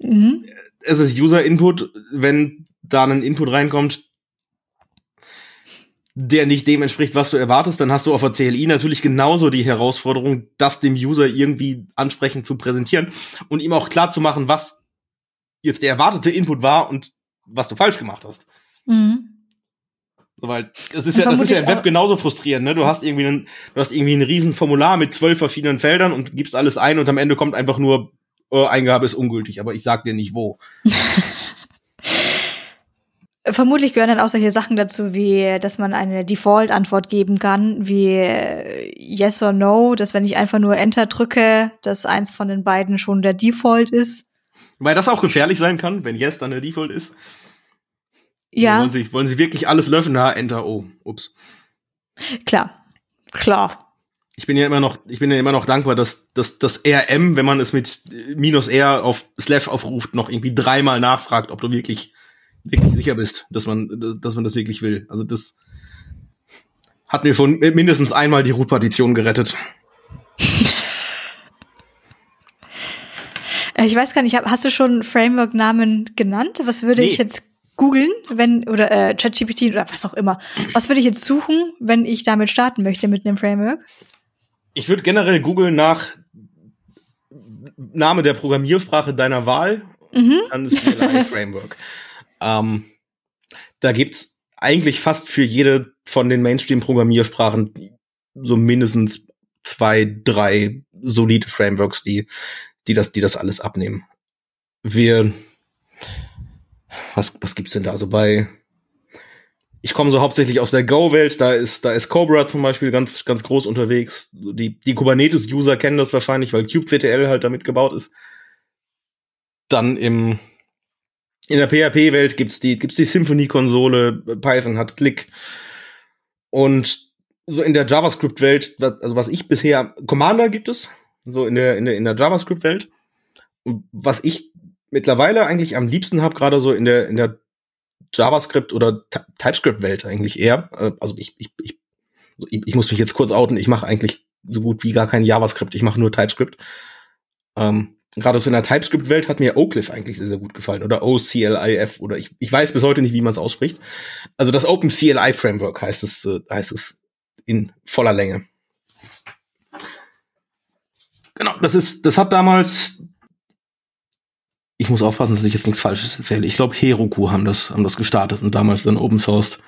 Mhm. es ist User-Input, wenn da ein Input reinkommt, der nicht dem entspricht, was du erwartest, dann hast du auf der CLI natürlich genauso die Herausforderung, das dem User irgendwie ansprechend zu präsentieren und ihm auch klar zu machen, was jetzt der erwartete Input war und was du falsch gemacht hast. Mhm. So, weil das ist ja, das ist ja im Web genauso frustrierend, ne? Du hast irgendwie einen, du hast irgendwie ein riesen Formular mit zwölf verschiedenen Feldern und gibst alles ein und am Ende kommt einfach nur, oh, Eingabe ist ungültig, aber ich sag dir nicht wo. (laughs) Vermutlich gehören dann auch solche Sachen dazu, wie, dass man eine Default-Antwort geben kann, wie äh, Yes or No, dass wenn ich einfach nur Enter drücke, dass eins von den beiden schon der Default ist. Weil das auch gefährlich sein kann, wenn Yes dann der Default ist. Ja. Wollen Sie, wollen Sie wirklich alles löschen? Na, Enter, oh, ups. Klar, klar. Ich bin ja immer noch, ich bin ja immer noch dankbar, dass, dass das RM, wenn man es mit minus R auf Slash aufruft, noch irgendwie dreimal nachfragt, ob du wirklich wirklich sicher bist, dass man, dass man das wirklich will. Also das hat mir schon mindestens einmal die Root-Partition gerettet. (laughs) ich weiß gar nicht, hast du schon Framework-Namen genannt? Was würde nee. ich jetzt googeln, wenn, oder äh, ChatGPT oder was auch immer. Was würde ich jetzt suchen, wenn ich damit starten möchte mit einem Framework? Ich würde generell googeln nach Name der Programmiersprache deiner Wahl, mhm. dann ist CLI (laughs) Framework. Ähm, da gibt's eigentlich fast für jede von den Mainstream-Programmiersprachen so mindestens zwei, drei solide Frameworks, die, die das, die das alles abnehmen. Wir, was, was gibt's denn da so bei? Ich komme so hauptsächlich aus der Go-Welt, da ist, da ist Cobra zum Beispiel ganz, ganz groß unterwegs. Die, die Kubernetes-User kennen das wahrscheinlich, weil kubectl halt damit gebaut ist. Dann im, in der PHP-Welt gibt's die, gibt's die Symfony-Konsole, Python hat Click. Und so in der JavaScript-Welt, also was ich bisher, Commander gibt es, so in der, in der, in der JavaScript-Welt. Was ich mittlerweile eigentlich am liebsten habe, gerade so in der, in der JavaScript oder TypeScript-Welt eigentlich eher. Äh, also ich, ich, ich, ich muss mich jetzt kurz outen, ich mache eigentlich so gut wie gar kein JavaScript, ich mache nur TypeScript. Ähm, gerade so in der TypeScript-Welt hat mir Oaklif eigentlich sehr, sehr gut gefallen. Oder OCLIF oder ich, ich weiß bis heute nicht, wie man es ausspricht. Also das Open CLI Framework heißt es, äh, heißt es in voller Länge. Genau, das ist, das hat damals. Ich muss aufpassen, dass ich jetzt nichts Falsches erzähle. Ich glaube, Heroku haben das, haben das gestartet und damals dann Open Sourced.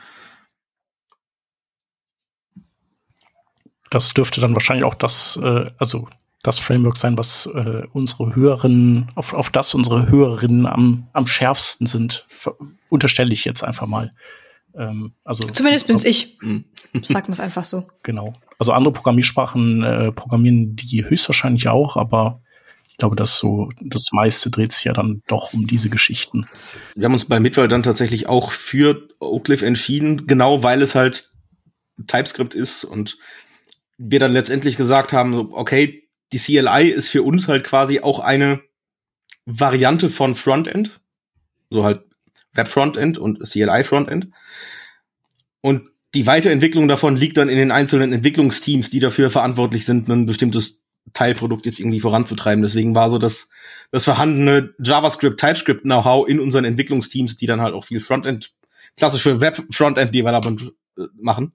Das dürfte dann wahrscheinlich auch das, äh, also das Framework sein, was äh, unsere Hörerinnen, auf, auf das unsere Hörerinnen am, am schärfsten sind. Unterstelle ich jetzt einfach mal. Ähm, also, Zumindest bin's ich. Sag mir es einfach so. (laughs) Genau. Also andere Programmiersprachen äh, programmieren die höchstwahrscheinlich auch, aber glaube, dass so das meiste dreht sich ja dann doch um diese Geschichten. Wir haben uns bei Midwell dann tatsächlich auch für Oakcliff entschieden, genau weil es halt TypeScript ist und wir dann letztendlich gesagt haben, okay, die CLI ist für uns halt quasi auch eine Variante von Frontend. So halt Web Frontend und CLI Frontend. Und die Weiterentwicklung davon liegt dann in den einzelnen Entwicklungsteams, die dafür verantwortlich sind, ein bestimmtes Teilprodukt jetzt irgendwie voranzutreiben. Deswegen war so das, das vorhandene JavaScript, TypeScript Know-how in unseren Entwicklungsteams, die dann halt auch viel Frontend, klassische Web Frontend Development äh, machen,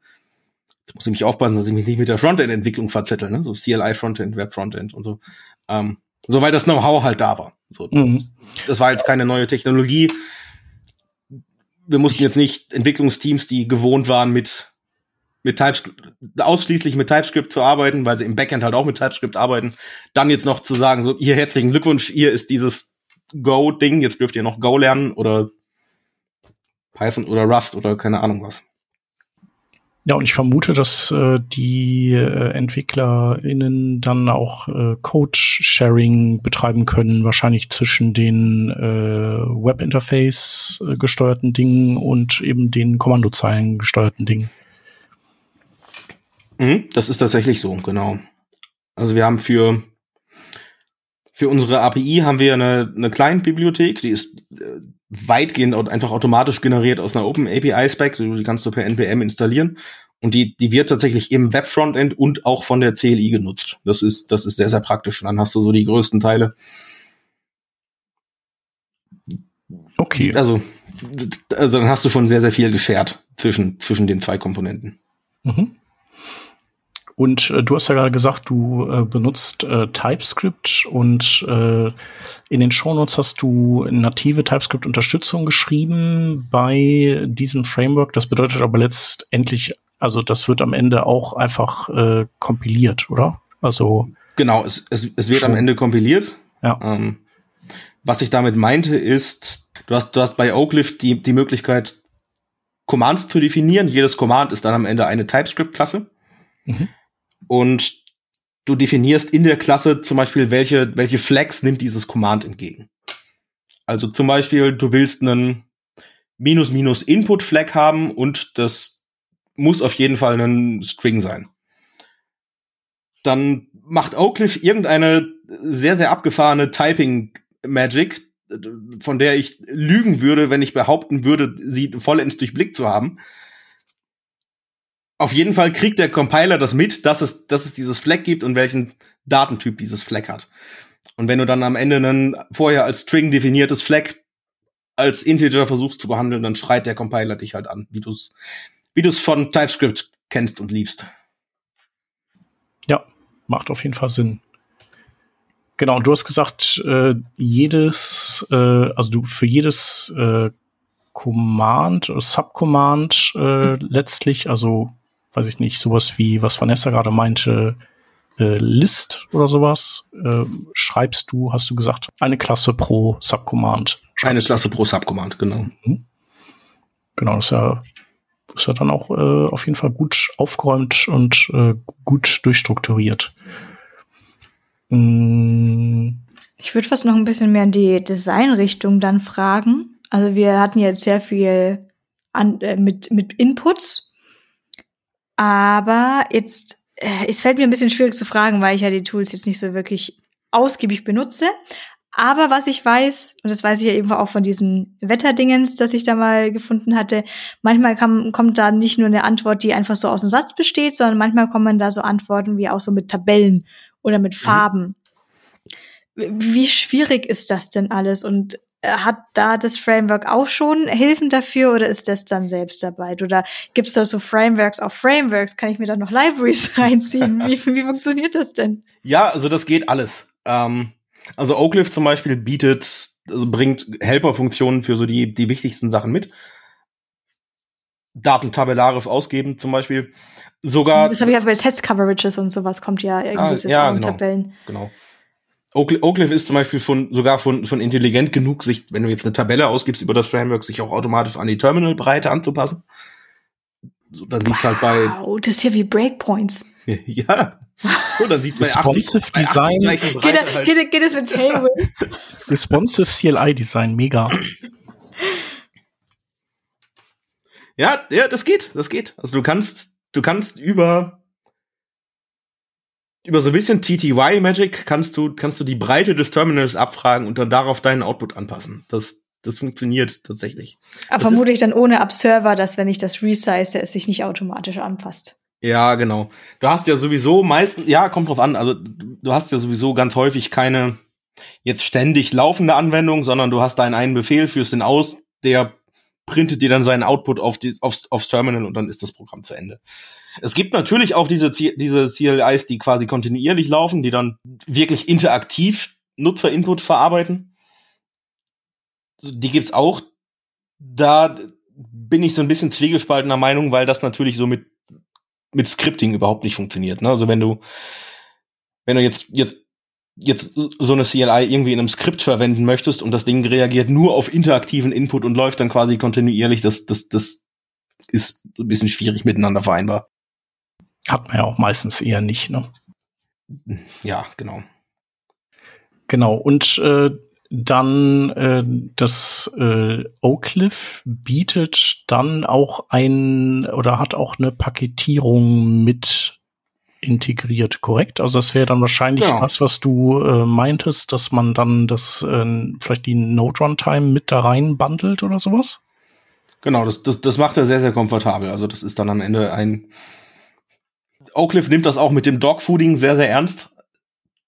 Jetzt muss ich mich aufpassen, dass ich mich nicht mit der Frontend-Entwicklung verzettel, ne? So CLI Frontend, Web Frontend und so. Ähm, so weil das Know-how halt da war. So, mhm. Das war jetzt keine neue Technologie. Wir mussten jetzt nicht Entwicklungsteams, die gewohnt waren, mit mit TypeScript, ausschließlich mit TypeScript zu arbeiten, weil sie im Backend halt auch mit TypeScript arbeiten, dann jetzt noch zu sagen, so, hier herzlichen Glückwunsch, ihr ist dieses Go-Ding, jetzt dürft ihr noch Go lernen oder Python oder Rust oder keine Ahnung was. Ja, und ich vermute, dass äh, die äh, EntwicklerInnen dann auch äh, Code-Sharing betreiben können, wahrscheinlich zwischen den äh, Webinterface äh, Dingen und eben den Kommandozeilen gesteuerten Dingen. Mhm, das ist tatsächlich so, genau. Also wir haben für für unsere API haben wir eine, eine Client-Bibliothek, die ist äh, weitgehend einfach automatisch generiert aus einer Open API Spec, die kannst du per NPM installieren. Und die, die wird tatsächlich im Web-Frontend und auch von der CLI genutzt. Das ist, das ist sehr, sehr praktisch. Und dann hast du so die größten Teile. Okay. Also, also dann hast du schon sehr, sehr viel geschert zwischen, zwischen den zwei Komponenten. Mhm. Und äh, du hast ja gerade gesagt, du äh, benutzt äh, TypeScript und äh, in den Shownotes hast du native TypeScript-Unterstützung geschrieben bei diesem Framework. Das bedeutet aber letztendlich, also das wird am Ende auch einfach äh, kompiliert, oder? Also genau, es, es, es wird schon. am Ende kompiliert. Ja. Ähm, was ich damit meinte, ist, du hast, du hast bei Oaklift die, die Möglichkeit, Commands zu definieren. Jedes Command ist dann am Ende eine TypeScript-Klasse. Mhm. Und du definierst in der Klasse zum Beispiel, welche, welche Flags nimmt dieses Command entgegen. Also zum Beispiel, du willst einen minus minus Input Flag haben und das muss auf jeden Fall ein String sein. Dann macht Oakliff irgendeine sehr, sehr abgefahrene Typing Magic, von der ich lügen würde, wenn ich behaupten würde, sie vollends durchblickt zu haben. Auf jeden Fall kriegt der Compiler das mit, dass es, dass es dieses Flag gibt und welchen Datentyp dieses Flag hat. Und wenn du dann am Ende ein vorher als String definiertes Flag als Integer versuchst zu behandeln, dann schreit der Compiler dich halt an, wie du es wie du's von TypeScript kennst und liebst. Ja, macht auf jeden Fall Sinn. Genau, du hast gesagt, äh, jedes, äh, also du für jedes äh, Command, Subcommand äh, letztlich, also weiß ich nicht, sowas wie, was Vanessa gerade meinte, äh, List oder sowas, äh, schreibst du, hast du gesagt, eine Klasse pro Subcommand. Eine Klasse pro Subcommand, genau. Mhm. Genau, das ist ja, ist ja dann auch äh, auf jeden Fall gut aufgeräumt und äh, gut durchstrukturiert. Mhm. Ich würde fast noch ein bisschen mehr in die Designrichtung dann fragen. Also wir hatten jetzt sehr viel an, äh, mit, mit Inputs aber jetzt, äh, es fällt mir ein bisschen schwierig zu fragen, weil ich ja die Tools jetzt nicht so wirklich ausgiebig benutze. Aber was ich weiß, und das weiß ich ja eben auch von diesen Wetterdingens, das ich da mal gefunden hatte, manchmal kam, kommt da nicht nur eine Antwort, die einfach so aus dem Satz besteht, sondern manchmal kommen da so Antworten wie auch so mit Tabellen oder mit mhm. Farben. Mhm. Wie schwierig ist das denn alles? Und hat da das Framework auch schon Hilfen dafür oder ist das dann selbst dabei? Oder gibt es da so Frameworks auf Frameworks? Kann ich mir da noch Libraries (laughs) reinziehen? Wie, wie funktioniert das denn? Ja, also das geht alles. Ähm, also Oaklift zum Beispiel bietet, also bringt Helper-Funktionen für so die, die wichtigsten Sachen mit. Daten tabellarisch ausgeben zum Beispiel. Sogar. Das habe ich ja bei Test-Coverages und sowas kommt ja irgendwie ah, ja, genau, Tabellen. Genau. Oakliff ist zum Beispiel schon sogar schon schon intelligent genug, sich, wenn du jetzt eine Tabelle ausgibst über das Framework, sich auch automatisch an die Terminalbreite anzupassen. So, dann sieht's wow, halt bei. Wow, das ist ja wie Breakpoints. (laughs) ja. Und dann sieht's bei Responsive 80, Design. Bei 80 geht, halt. geht, geht es mit Tailwind? (laughs) Responsive CLI Design, mega. Ja, ja, das geht, das geht. Also du kannst, du kannst über über so ein bisschen TTY Magic kannst du, kannst du die Breite des Terminals abfragen und dann darauf deinen Output anpassen. Das, das funktioniert tatsächlich. Aber das vermutlich dann ohne Observer, dass wenn ich das resize, es sich nicht automatisch anpasst. Ja, genau. Du hast ja sowieso meistens, ja, kommt drauf an, also du hast ja sowieso ganz häufig keine jetzt ständig laufende Anwendung, sondern du hast deinen einen Befehl, führst den aus, der printet dir dann seinen Output auf die, aufs, aufs Terminal und dann ist das Programm zu Ende. Es gibt natürlich auch diese, diese CLIs, die quasi kontinuierlich laufen, die dann wirklich interaktiv Nutzerinput verarbeiten. Die gibt's auch. Da bin ich so ein bisschen zwiegespaltener Meinung, weil das natürlich so mit, mit Scripting überhaupt nicht funktioniert. Ne? Also wenn du, wenn du jetzt, jetzt jetzt so eine CLI irgendwie in einem Skript verwenden möchtest und das Ding reagiert nur auf interaktiven Input und läuft dann quasi kontinuierlich, das, das, das ist ein bisschen schwierig miteinander vereinbar. Hat man ja auch meistens eher nicht, ne? Ja, genau. Genau, und äh, dann äh, das äh, Oakliff bietet dann auch ein oder hat auch eine Paketierung mit integriert, korrekt? Also das wäre dann wahrscheinlich ja. das, was du äh, meintest, dass man dann das äh, vielleicht die Node Runtime mit da rein bundelt oder sowas? Genau, das, das, das macht er sehr, sehr komfortabel. Also das ist dann am Ende ein Oakliff nimmt das auch mit dem Dogfooding sehr, sehr ernst.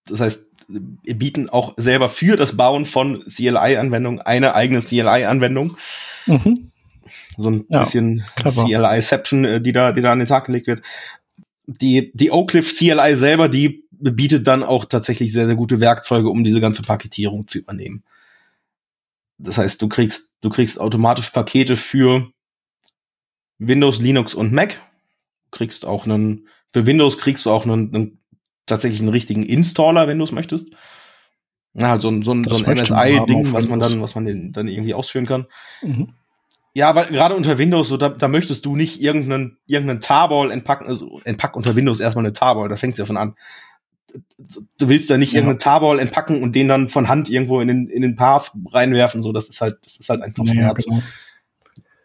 Das heißt, bieten auch selber für das Bauen von CLI-Anwendungen eine eigene CLI-Anwendung. Mhm. So ein ja, bisschen CLI-Ception, äh, die da, die da an den Tag gelegt wird. Die, die Oak Cliff CLI selber, die bietet dann auch tatsächlich sehr, sehr gute Werkzeuge, um diese ganze Paketierung zu übernehmen. Das heißt, du kriegst, du kriegst automatisch Pakete für Windows, Linux und Mac. Du kriegst auch einen, für Windows kriegst du auch einen, einen tatsächlich einen richtigen Installer, wenn du es möchtest. Ja, halt so ein, so ein, so ein MSI-Ding, was man dann, was man dann irgendwie ausführen kann. Mhm. Ja, weil gerade unter Windows, so, da, da möchtest du nicht irgendeinen, irgendeinen Tarball entpacken, also entpack unter Windows erstmal eine Tarball, da fängt es ja schon an. Du willst da nicht ja. irgendeinen Tarball entpacken und den dann von Hand irgendwo in den, in den Path reinwerfen, so, das ist halt, das ist halt einfach ja, Schmerz. Genau.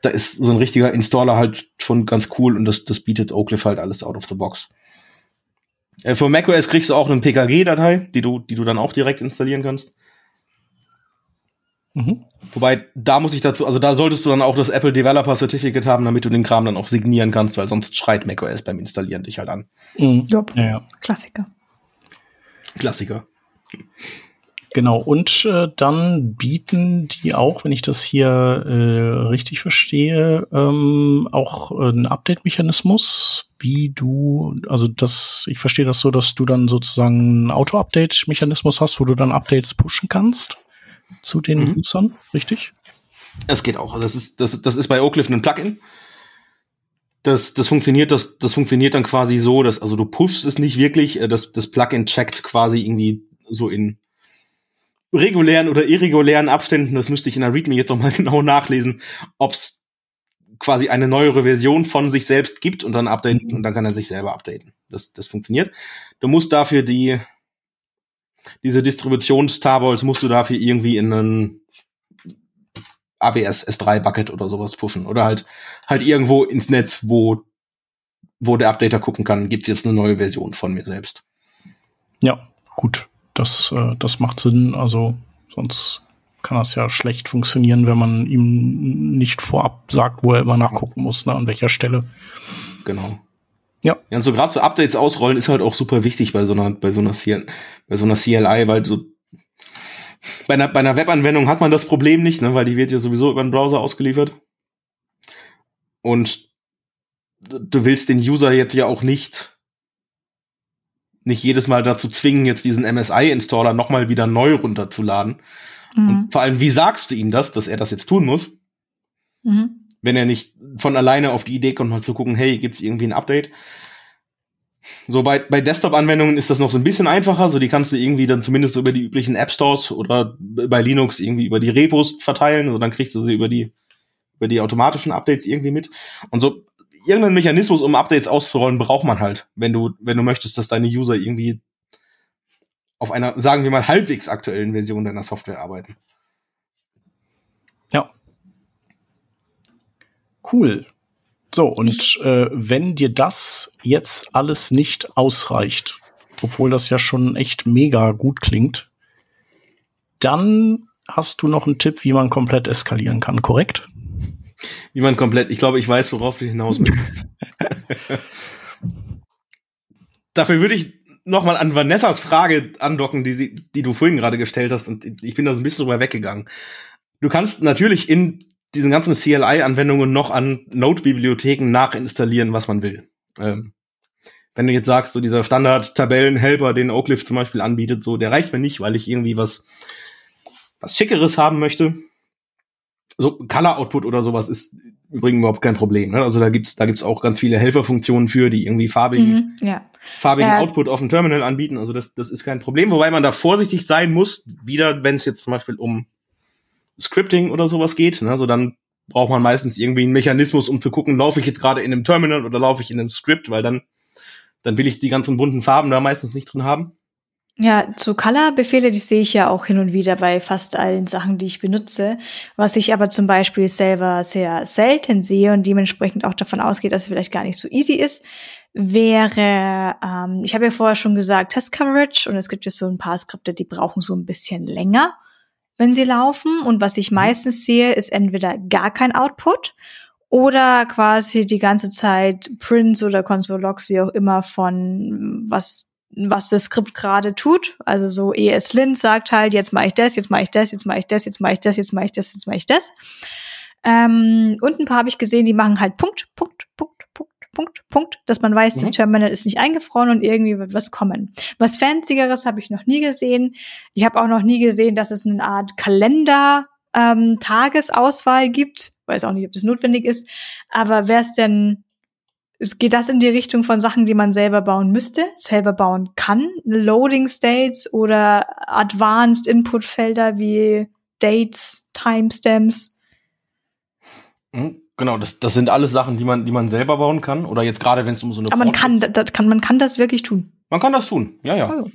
Da ist so ein richtiger Installer halt schon ganz cool und das, das bietet Oakleaf halt alles out of the box. Äh, für macOS kriegst du auch eine PKG-Datei, die du, die du dann auch direkt installieren kannst. Mhm. Wobei, da muss ich dazu, also da solltest du dann auch das Apple Developer Certificate haben, damit du den Kram dann auch signieren kannst, weil sonst schreit macOS beim Installieren dich halt an. Mhm. Ja, ja. Klassiker. Klassiker. Genau, und äh, dann bieten die auch, wenn ich das hier äh, richtig verstehe, ähm, auch äh, einen Update-Mechanismus, wie du, also das, ich verstehe das so, dass du dann sozusagen einen Auto-Update-Mechanismus hast, wo du dann Updates pushen kannst zu den mhm. Usern, richtig? Es geht auch. Das ist, das, das ist bei Oakliff ein Plugin. Das, das funktioniert, das, das funktioniert dann quasi so, dass, also du pushst es nicht wirklich, äh, das, das Plugin checkt quasi irgendwie so in regulären oder irregulären Abständen, das müsste ich in der README jetzt nochmal (laughs) genau nachlesen, ob es quasi eine neuere Version von sich selbst gibt und dann updaten mhm. und dann kann er sich selber updaten. Das, das funktioniert. Du musst dafür die, diese Distributions-Tarballs musst du dafür irgendwie in einen AWS S3 Bucket oder sowas pushen oder halt, halt irgendwo ins Netz, wo, wo der Updater gucken kann, gibt's jetzt eine neue Version von mir selbst. Ja, gut. Das, äh, das macht Sinn. Also sonst kann das ja schlecht funktionieren, wenn man ihm nicht vorab sagt, wo er immer nachgucken muss, ne, an welcher Stelle. Genau. Ja. ja und so gerade so Updates ausrollen ist halt auch super wichtig bei so einer, bei so einer, CL, bei so einer CLI, weil so bei einer, bei einer Webanwendung hat man das Problem nicht, ne, weil die wird ja sowieso über den Browser ausgeliefert. Und du willst den User jetzt ja auch nicht nicht jedes Mal dazu zwingen, jetzt diesen MSI-Installer nochmal wieder neu runterzuladen. Mhm. Und vor allem, wie sagst du ihm das, dass er das jetzt tun muss? Mhm. Wenn er nicht von alleine auf die Idee kommt, mal zu gucken, hey, gibt's irgendwie ein Update? So bei, bei Desktop-Anwendungen ist das noch so ein bisschen einfacher, so die kannst du irgendwie dann zumindest über die üblichen App Stores oder bei Linux irgendwie über die Repos verteilen, so dann kriegst du sie über die über die automatischen Updates irgendwie mit. Und so irgendeinen Mechanismus, um Updates auszurollen, braucht man halt, wenn du, wenn du möchtest, dass deine User irgendwie auf einer, sagen wir mal, halbwegs aktuellen Version deiner Software arbeiten. Ja. Cool. So, und äh, wenn dir das jetzt alles nicht ausreicht, obwohl das ja schon echt mega gut klingt, dann hast du noch einen Tipp, wie man komplett eskalieren kann, korrekt? Wie man komplett, ich glaube, ich weiß, worauf du hinaus möchtest. (laughs) Dafür würde ich nochmal an Vanessas Frage andocken, die, sie, die du vorhin gerade gestellt hast, und ich bin da so ein bisschen drüber weggegangen. Du kannst natürlich in diesen ganzen CLI-Anwendungen noch an Node-Bibliotheken nachinstallieren, was man will. Ähm, wenn du jetzt sagst, so dieser Standard-Tabellen-Helper, den Oaklift zum Beispiel anbietet, so, der reicht mir nicht, weil ich irgendwie was, was Schickeres haben möchte, so Color Output oder sowas ist übrigens überhaupt kein Problem. Ne? Also da gibt's da gibt's auch ganz viele Helferfunktionen für, die irgendwie farbigen, mhm, ja. farbigen ja. Output auf dem Terminal anbieten. Also das das ist kein Problem, wobei man da vorsichtig sein muss. Wieder, wenn es jetzt zum Beispiel um Scripting oder sowas geht, ne? also dann braucht man meistens irgendwie einen Mechanismus, um zu gucken, laufe ich jetzt gerade in einem Terminal oder laufe ich in einem Script, weil dann dann will ich die ganzen bunten Farben da meistens nicht drin haben. Ja, zu Color-Befehle, die sehe ich ja auch hin und wieder bei fast allen Sachen, die ich benutze. Was ich aber zum Beispiel selber sehr selten sehe und dementsprechend auch davon ausgeht, dass es vielleicht gar nicht so easy ist, wäre, ähm, ich habe ja vorher schon gesagt, Test Coverage und es gibt ja so ein paar Skripte, die brauchen so ein bisschen länger, wenn sie laufen. Und was ich mhm. meistens sehe, ist entweder gar kein Output oder quasi die ganze Zeit Prints oder Console Logs, wie auch immer, von was was das Skript gerade tut. Also so ESLint sagt halt, jetzt mache ich das, jetzt mache ich das, jetzt mache ich das, jetzt mache ich das, jetzt mache ich das, jetzt mache ich das. Ähm, und ein paar habe ich gesehen, die machen halt Punkt, Punkt, Punkt, Punkt, Punkt, Punkt, dass man weiß, mhm. das Terminal ist nicht eingefroren und irgendwie wird was kommen. Was Fancyeres habe ich noch nie gesehen. Ich habe auch noch nie gesehen, dass es eine Art Kalender ähm, Tagesauswahl gibt. Weiß auch nicht, ob das notwendig ist. Aber wäre es denn es geht das in die Richtung von Sachen, die man selber bauen müsste, selber bauen kann. Loading States oder Advanced Input Felder wie Dates, Timestamps. Hm, genau, das, das sind alles Sachen, die man, die man selber bauen kann. Oder jetzt gerade, wenn es um so eine. Aber man kann, das kann, man kann das wirklich tun. Man kann das tun, ja, ja. Oh.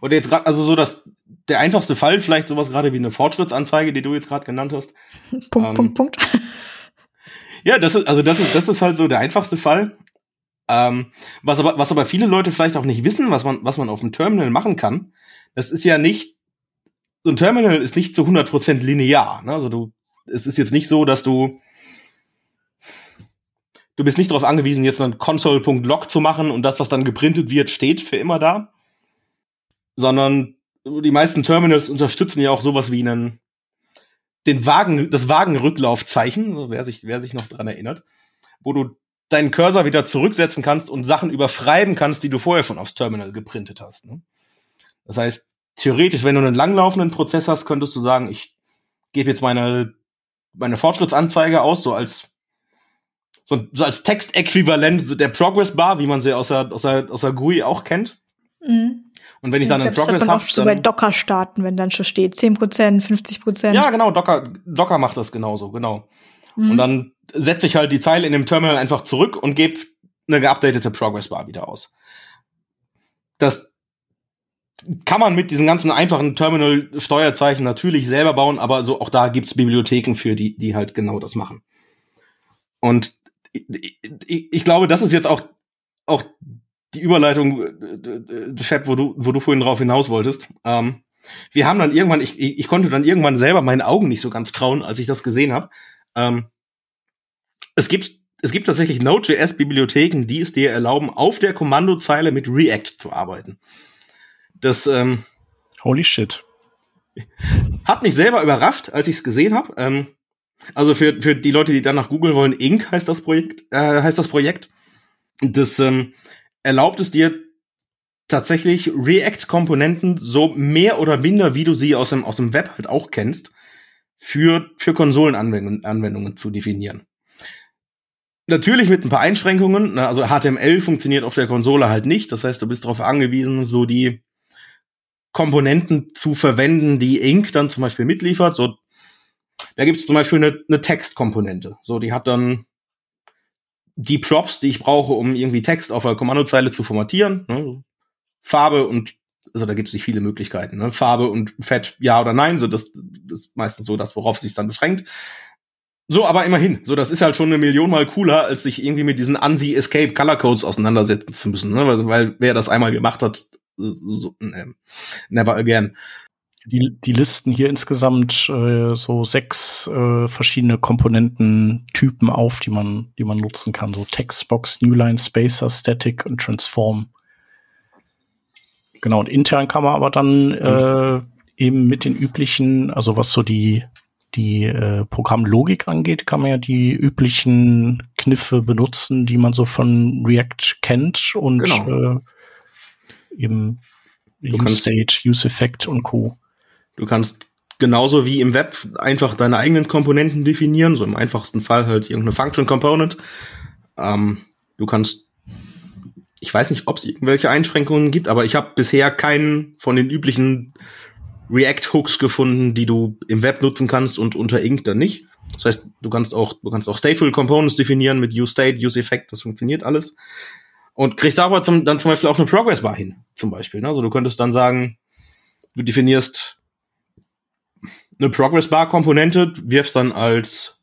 Oder jetzt gerade, also so dass der einfachste Fall, vielleicht sowas gerade wie eine Fortschrittsanzeige, die du jetzt gerade genannt hast. (laughs) Punkt, ähm, Punkt, Punkt. (laughs) Ja, das ist, also das ist, das ist halt so der einfachste Fall. Ähm, was aber, was aber viele Leute vielleicht auch nicht wissen, was man, was man auf dem Terminal machen kann, das ist ja nicht, so ein Terminal ist nicht zu 100% linear. Ne? Also du, es ist jetzt nicht so, dass du, du bist nicht darauf angewiesen, jetzt einen Console.log zu machen und das, was dann geprintet wird, steht für immer da. Sondern die meisten Terminals unterstützen ja auch sowas wie einen, den Wagen, das Wagenrücklaufzeichen, wer sich, wer sich noch dran erinnert, wo du deinen Cursor wieder zurücksetzen kannst und Sachen überschreiben kannst, die du vorher schon aufs Terminal geprintet hast. Ne? Das heißt, theoretisch, wenn du einen langlaufenden Prozess hast, könntest du sagen, ich gebe jetzt meine, meine Fortschrittsanzeige aus, so als so, so als Textäquivalent der Progress Bar, wie man sie aus der, aus der, aus der GUI auch kennt. Mhm. Und wenn ich dann ich einen Progress habe. so bei Docker starten, wenn dann schon steht 10%, 50%. Ja, genau, Docker, Docker macht das genauso, genau. Mhm. Und dann setze ich halt die Zeile in dem Terminal einfach zurück und gebe eine geupdatete Progress Bar wieder aus. Das kann man mit diesen ganzen einfachen Terminal-Steuerzeichen natürlich selber bauen, aber so auch da gibt's Bibliotheken für, die, die halt genau das machen. Und ich, ich, ich glaube, das ist jetzt auch, auch die Überleitung, Fab, wo du, wo du vorhin drauf hinaus wolltest. Ähm, wir haben dann irgendwann, ich, ich, ich konnte dann irgendwann selber meinen Augen nicht so ganz trauen, als ich das gesehen habe. Ähm, es gibt es gibt tatsächlich Node.js-Bibliotheken, die es dir erlauben, auf der Kommandozeile mit React zu arbeiten. Das ähm, Holy shit. Hat mich selber überrascht, als ich es gesehen habe. Ähm, also für, für die Leute, die danach googeln wollen, Inc. heißt das Projekt. Äh, heißt das Projekt. Das ähm, erlaubt es dir tatsächlich React-Komponenten so mehr oder minder, wie du sie aus dem, aus dem Web halt auch kennst, für, für Konsolenanwendungen Anwendungen zu definieren. Natürlich mit ein paar Einschränkungen. Ne? Also HTML funktioniert auf der Konsole halt nicht. Das heißt, du bist darauf angewiesen, so die Komponenten zu verwenden, die Ink dann zum Beispiel mitliefert. So, da gibt es zum Beispiel eine, eine Textkomponente. So, die hat dann die Props, die ich brauche, um irgendwie Text auf einer Kommandozeile zu formatieren. Ne? Farbe und also da gibt es nicht viele Möglichkeiten. Ne? Farbe und Fett, ja oder nein, so das, das ist meistens so das, worauf sich dann beschränkt. So, aber immerhin, so das ist halt schon eine Million mal cooler, als sich irgendwie mit diesen ANSI Escape Color Codes auseinandersetzen zu müssen, ne? weil, weil wer das einmal gemacht hat, so, ne, never again. Die, die listen hier insgesamt äh, so sechs äh, verschiedene Komponententypen auf, die man, die man nutzen kann. So Textbox, Newline, Spacer, Static und Transform. Genau, und intern kann man aber dann äh, eben mit den üblichen, also was so die, die äh, Programmlogik angeht, kann man ja die üblichen Kniffe benutzen, die man so von React kennt und genau. äh, eben Use-State, Use-Effect und Co. Du kannst genauso wie im Web einfach deine eigenen Komponenten definieren, so im einfachsten Fall halt irgendeine Function Component. Ähm, du kannst ich weiß nicht, ob es irgendwelche Einschränkungen gibt, aber ich habe bisher keinen von den üblichen React-Hooks gefunden, die du im Web nutzen kannst und unter Ink dann nicht. Das heißt, du kannst auch, du kannst auch Stateful Components definieren mit UseState, UseEffect, das funktioniert alles. Und kriegst aber zum, dann zum Beispiel auch eine Progress Bar hin, zum Beispiel. Ne? Also du könntest dann sagen, du definierst eine Progress Bar Komponente, wirfst dann als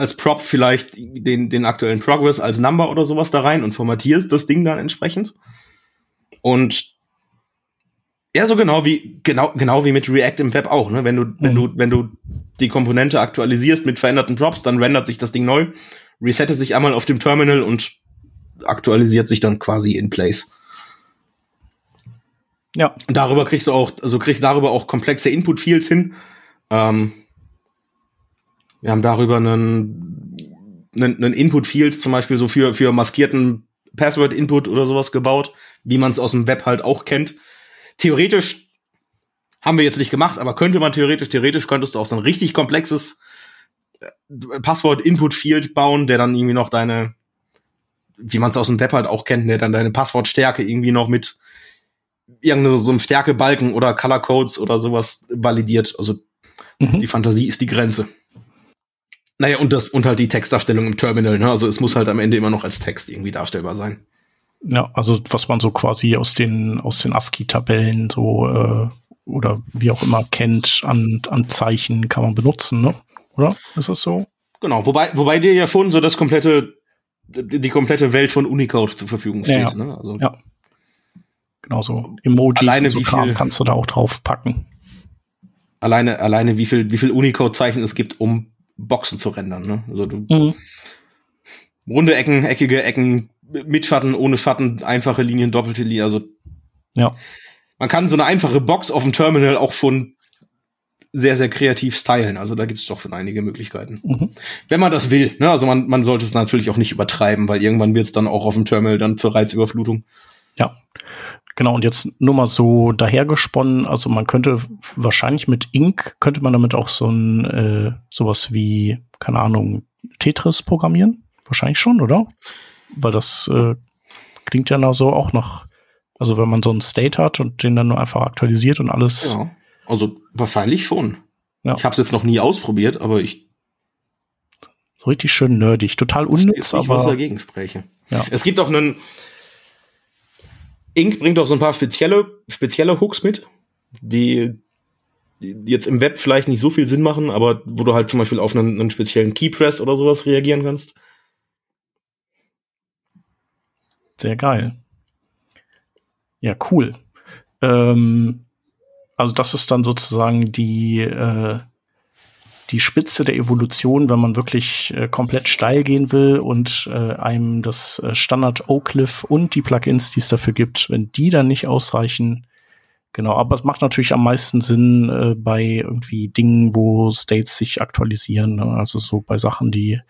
als Prop vielleicht den, den aktuellen Progress als Number oder sowas da rein und formatierst das Ding dann entsprechend. Und ja, so genau wie, genau, genau wie mit React im Web auch, ne? Wenn du, mhm. wenn du, wenn du die Komponente aktualisierst mit veränderten Props, dann rendert sich das Ding neu, resettet sich einmal auf dem Terminal und aktualisiert sich dann quasi in place. Ja. Und darüber kriegst du auch, also kriegst darüber auch komplexe Input-Fields hin. Ähm, wir haben darüber einen, einen, einen Input-Field zum Beispiel so für, für maskierten Password-Input oder sowas gebaut, wie man es aus dem Web halt auch kennt. Theoretisch haben wir jetzt nicht gemacht, aber könnte man theoretisch, theoretisch könntest du auch so ein richtig komplexes äh, Passwort-Input-Field bauen, der dann irgendwie noch deine, wie man es aus dem Web halt auch kennt, der dann deine Passwortstärke irgendwie noch mit irgendeinem so einem Stärkebalken oder Color Codes oder sowas validiert. Also Mhm. die Fantasie ist die Grenze. Naja, und das, und halt die Textdarstellung im Terminal, ne? Also es muss halt am Ende immer noch als Text irgendwie darstellbar sein. Ja, also was man so quasi aus den, aus den ASCII-Tabellen so äh, oder wie auch immer kennt an, an Zeichen kann man benutzen, ne? Oder? Ist das so? Genau, wobei, wobei dir ja schon so das komplette, die komplette Welt von Unicode zur Verfügung steht. Ja. Ne? Also, Ja. Genauso Emojis Alleine und so wie Kram viel- kannst du da auch drauf packen. Alleine, alleine wie viel, wie viel Unicode-Zeichen es gibt, um Boxen zu rendern. Ne? Also du, Mhm. runde Ecken, eckige Ecken, mit Schatten, ohne Schatten, einfache Linien, doppelte Linien. Also Ja. man kann so eine einfache Box auf dem Terminal auch schon sehr, sehr kreativ stylen. Also da gibt es doch schon einige Möglichkeiten. Mhm. Wenn man das will. Ne? Also man, man sollte es natürlich auch nicht übertreiben, weil irgendwann wird es dann auch auf dem Terminal dann zur Reizüberflutung. Ja. Genau, und jetzt nur mal so dahergesponnen, also man könnte wahrscheinlich mit Ink, könnte man damit auch so ein, äh, sowas wie, keine Ahnung, Tetris programmieren? Wahrscheinlich schon, oder? Weil das äh, klingt ja noch so auch noch, also wenn man so einen State hat und den dann nur einfach aktualisiert und alles. Ja. Also wahrscheinlich schon. Ja. Ich habe es jetzt noch nie ausprobiert, aber ich, So richtig schön nerdig, total unnütz, ich aber dagegen spreche. Ja. Es gibt auch einen Ink bringt auch so ein paar spezielle, spezielle Hooks mit, die, die jetzt im Web vielleicht nicht so viel Sinn machen, aber wo du halt zum Beispiel auf einen, einen speziellen Keypress oder sowas reagieren kannst. Sehr geil. Ja, cool. Ähm, also das ist dann sozusagen die, äh, die Spitze der Evolution, wenn man wirklich äh, komplett steil gehen will und äh, einem das äh, Standard Oak-Cliff und die Plugins, die es dafür gibt, wenn die dann nicht ausreichen. Genau, aber es macht natürlich am meisten Sinn äh, bei irgendwie Dingen, wo States sich aktualisieren. Ne? Also so bei Sachen, die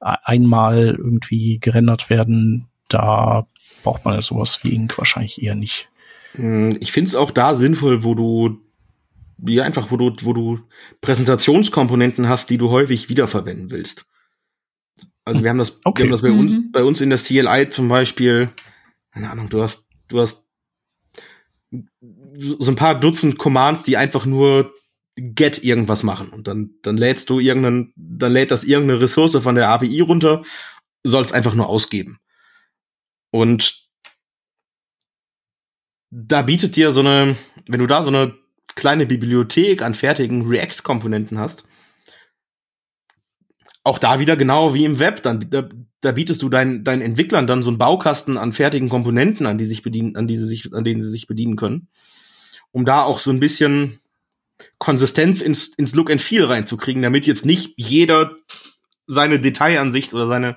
einmal irgendwie gerendert werden, da braucht man ja sowas wie Ink wahrscheinlich eher nicht. Mm, Ich finde es auch da sinnvoll, wo du ja einfach, wo du, wo du Präsentationskomponenten hast, die du häufig wiederverwenden willst. Also wir haben das, Okay. wir haben das bei Mhm. uns, bei uns in der CLI zum Beispiel, keine Ahnung, du hast, du hast so ein paar Dutzend Commands, die einfach nur get irgendwas machen und dann, dann lädst du irgendeinen, dann lädt das irgendeine Ressource von der API runter, sollst einfach nur ausgeben. Und da bietet dir so eine, wenn du da so eine kleine Bibliothek an fertigen React-Komponenten hast, auch da wieder genau wie im Web, dann da, da bietest du deinen deinen Entwicklern dann so einen Baukasten an fertigen Komponenten, an die sich bedienen, an die sie sich, an denen sie sich bedienen können, um da auch so ein bisschen Konsistenz ins, ins Look and Feel reinzukriegen, damit jetzt nicht jeder seine Detailansicht oder seine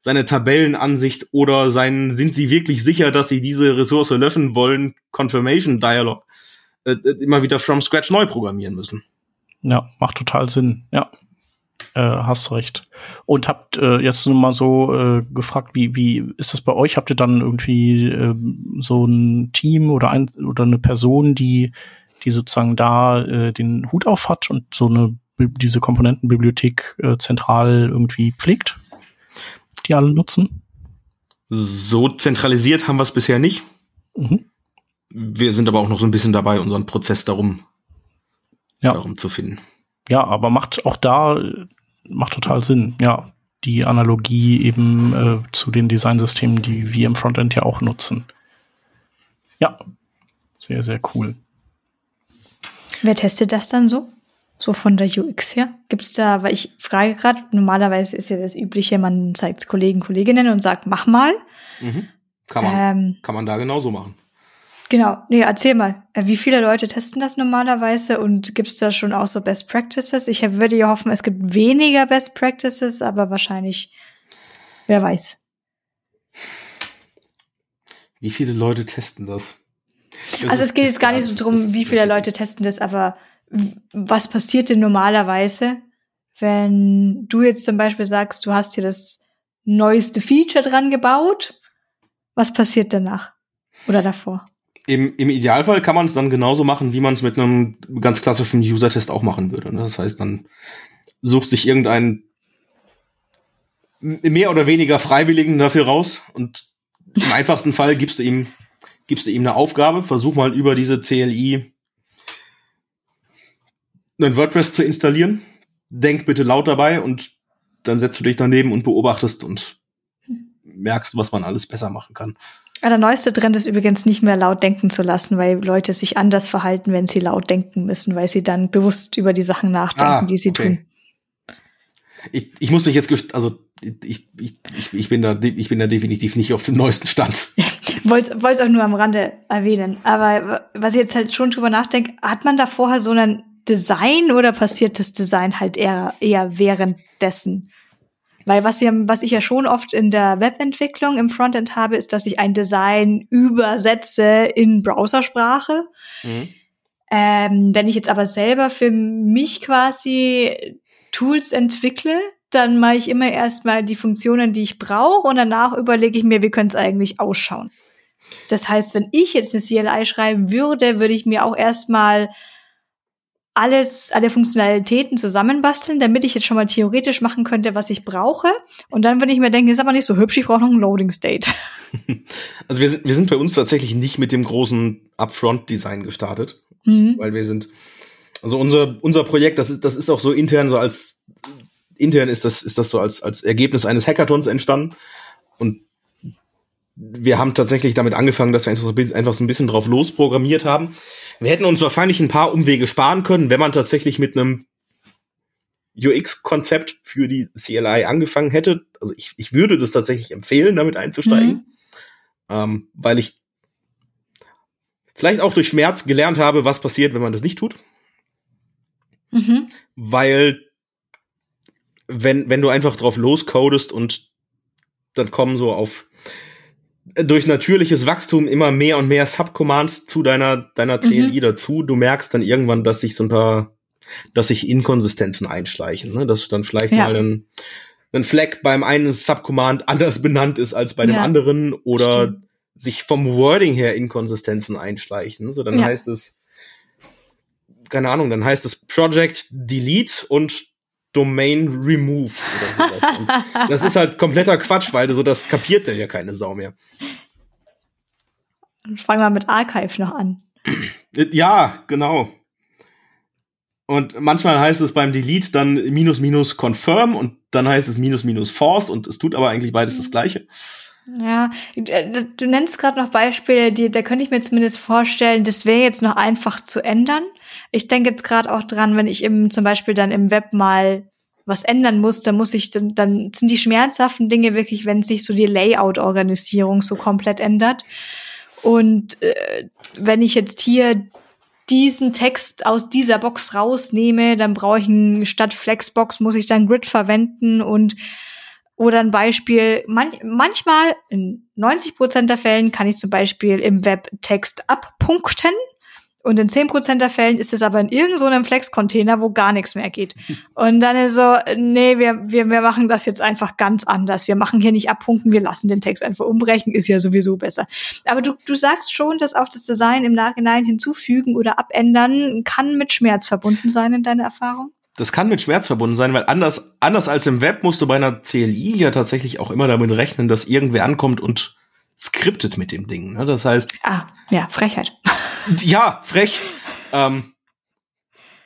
seine Tabellenansicht oder sein sind sie wirklich sicher, dass sie diese Ressource löschen wollen, Confirmation Dialog äh, äh, immer wieder from scratch neu programmieren müssen. Ja, macht total Sinn. Ja, äh, hast recht. Und habt äh, jetzt nur mal so äh, gefragt, wie wie ist das bei euch? Habt ihr dann irgendwie ähm, so ein Team oder ein oder eine Person, die die sozusagen da äh, den Hut auf hat und so eine diese Komponentenbibliothek äh, zentral irgendwie pflegt, die alle nutzen? So zentralisiert haben wir es bisher nicht. Mhm. Wir sind aber auch noch so ein bisschen dabei, unseren Prozess darum, Ja. darum zu finden. Ja, aber macht auch da macht total Sinn. Ja, die Analogie eben äh, zu den Designsystemen, die wir im Frontend ja auch nutzen. Ja, sehr, sehr cool. Wer testet das dann so? So von der UX her? Gibt's da, weil ich frage gerade, normalerweise ist ja das Übliche, man zeigt Kollegen, Kolleginnen und sagt, mach mal. Mhm. Kann man, Ähm, kann man da genauso machen. Genau, nee, erzähl mal. Äh, Wie viele Leute testen das normalerweise und gibt's da schon auch so Best Practices? Ich würde ja hoffen, es gibt weniger Best Practices, aber wahrscheinlich, wer weiß. Wie viele Leute testen das? Das also es geht jetzt gar nicht so drum, wie viele Leute testen das, aber was passiert denn normalerweise, wenn du jetzt zum Beispiel sagst, du hast hier das neueste Feature dran gebaut? Was passiert danach oder davor? Im, Im Idealfall kann man es dann genauso machen, wie man es mit einem ganz klassischen User-Test auch machen würde. Ne? Das heißt, dann sucht sich irgendein mehr oder weniger Freiwilligen dafür raus und im einfachsten Fall gibst du ihm, gibst du ihm eine Aufgabe, versuch mal über diese CLI ein WordPress zu installieren. Denk bitte laut dabei und dann setzt du dich daneben und beobachtest und merkst, was man alles besser machen kann. Der neueste Trend ist übrigens nicht mehr laut denken zu lassen, weil Leute sich anders verhalten, wenn sie laut denken müssen, weil sie dann bewusst über die Sachen nachdenken, ah, die sie okay. tun. Ich, ich muss mich jetzt, also ich, ich, ich, bin da, ich bin da definitiv nicht auf dem neuesten Stand. (laughs) wollte es auch nur am Rande erwähnen. Aber was ich jetzt halt schon drüber nachdenke, hat man da vorher so ein Design oder passiert das Design halt eher, eher währenddessen? Weil was, ja, was ich ja schon oft in der Webentwicklung im Frontend habe, ist, dass ich ein Design übersetze in Browsersprache. Mhm. Ähm, wenn ich jetzt aber selber für mich quasi Tools entwickle, dann mache ich immer erstmal die Funktionen, die ich brauche und danach überlege ich mir, wie könnte es eigentlich ausschauen. Das heißt, wenn ich jetzt eine CLI schreiben würde, würde ich mir auch erstmal alles, alle Funktionalitäten zusammenbasteln, damit ich jetzt schon mal theoretisch machen könnte, was ich brauche. Und dann würde ich mir denken, ist aber nicht so hübsch, ich brauche noch ein Loading State. (laughs) Also wir sind, wir sind bei uns tatsächlich nicht mit dem großen Upfront-Design gestartet, mhm. weil wir sind, also unser, unser Projekt, das ist, das ist auch so intern so als intern ist das, ist das so als, als Ergebnis eines Hackathons entstanden. Und wir haben tatsächlich damit angefangen, dass wir einfach so ein bisschen drauf losprogrammiert haben. Wir hätten uns wahrscheinlich ein paar Umwege sparen können, wenn man tatsächlich mit einem UX-Konzept für die CLI angefangen hätte. Also ich, ich würde das tatsächlich empfehlen, damit einzusteigen, mhm. ähm, weil ich vielleicht auch durch Schmerz gelernt habe, was passiert, wenn man das nicht tut. Mhm. Weil wenn, wenn du einfach drauf loscodest und dann kommen so auf durch natürliches Wachstum immer mehr und mehr Subcommands zu deiner, deiner CLI mhm. dazu. Du merkst dann irgendwann, dass sich so ein paar, dass sich Inkonsistenzen einschleichen, ne? dass dann vielleicht ja. mal ein, ein Flag beim einen Subcommand anders benannt ist als bei dem ja. anderen oder Stimmt. sich vom Wording her Inkonsistenzen einschleichen. So, dann ja. heißt es, keine Ahnung, dann heißt es Project Delete und Domain Remove oder sowas. (laughs) das ist halt kompletter Quatsch, weil so das kapiert ja keine Sau mehr. Fangen wir mit Archive noch an. (clears throat) Ja, genau. Und manchmal heißt es beim Delete dann minus minus confirm und dann heißt es minus minus false und es tut aber eigentlich beides das gleiche. Ja, du nennst gerade noch Beispiele, die, da könnte ich mir zumindest vorstellen, das wäre jetzt noch einfach zu ändern. Ich denke jetzt gerade auch dran, wenn ich im, zum Beispiel dann im Web mal was ändern muss, dann muss ich, dann, dann sind die schmerzhaften Dinge wirklich, wenn sich so die Layout-Organisierung so komplett ändert. Und äh, wenn ich jetzt hier diesen Text aus dieser Box rausnehme, dann brauche ich einen, statt Flexbox muss ich dann Grid verwenden und oder ein Beispiel, man, manchmal, in 90 Prozent der Fällen kann ich zum Beispiel im Web Text abpunkten. Und in 10% der Fällen ist es aber in irgendeinem so Flex-Container, wo gar nichts mehr geht. Und dann ist so, nee, wir, wir, wir machen das jetzt einfach ganz anders. Wir machen hier nicht abpunkten, wir lassen den Text einfach umbrechen, ist ja sowieso besser. Aber du, du sagst schon, dass auch das Design im Nachhinein hinzufügen oder abändern kann mit Schmerz verbunden sein in deiner Erfahrung? Das kann mit Schmerz verbunden sein, weil anders, anders als im Web musst du bei einer CLI ja tatsächlich auch immer damit rechnen, dass irgendwer ankommt und skriptet mit dem Ding. Ne? Das heißt. Ah, ja, Frechheit. (laughs) Ja, frech. Ähm,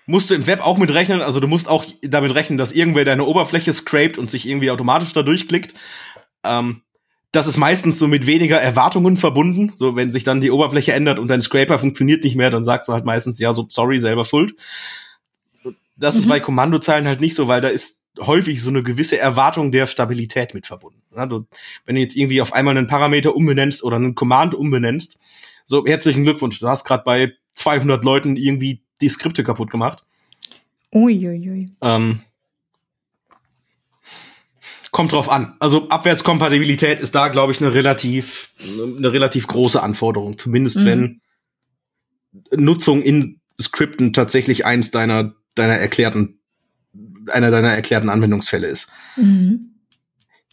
musst du im Web auch mit rechnen. Also du musst auch damit rechnen, dass irgendwer deine Oberfläche scrapt und sich irgendwie automatisch da durchklickt. Ähm, das ist meistens so mit weniger Erwartungen verbunden. So, wenn sich dann die Oberfläche ändert und dein Scraper funktioniert nicht mehr, dann sagst du halt meistens, ja, so sorry, selber schuld. Das mhm. ist bei Kommandozeilen halt nicht so, weil da ist häufig so eine gewisse Erwartung der Stabilität mit verbunden. Also, wenn du jetzt irgendwie auf einmal einen Parameter umbenennst oder einen Command umbenennst, so herzlichen Glückwunsch, du hast gerade bei 200 Leuten irgendwie die Skripte kaputt gemacht. Uiuiui. Ähm, kommt drauf an. Also Abwärtskompatibilität ist da, glaube ich, eine relativ, eine relativ große Anforderung. Zumindest mhm. wenn Nutzung in Skripten tatsächlich eins deiner, deiner erklärten, einer deiner erklärten Anwendungsfälle ist. Mhm.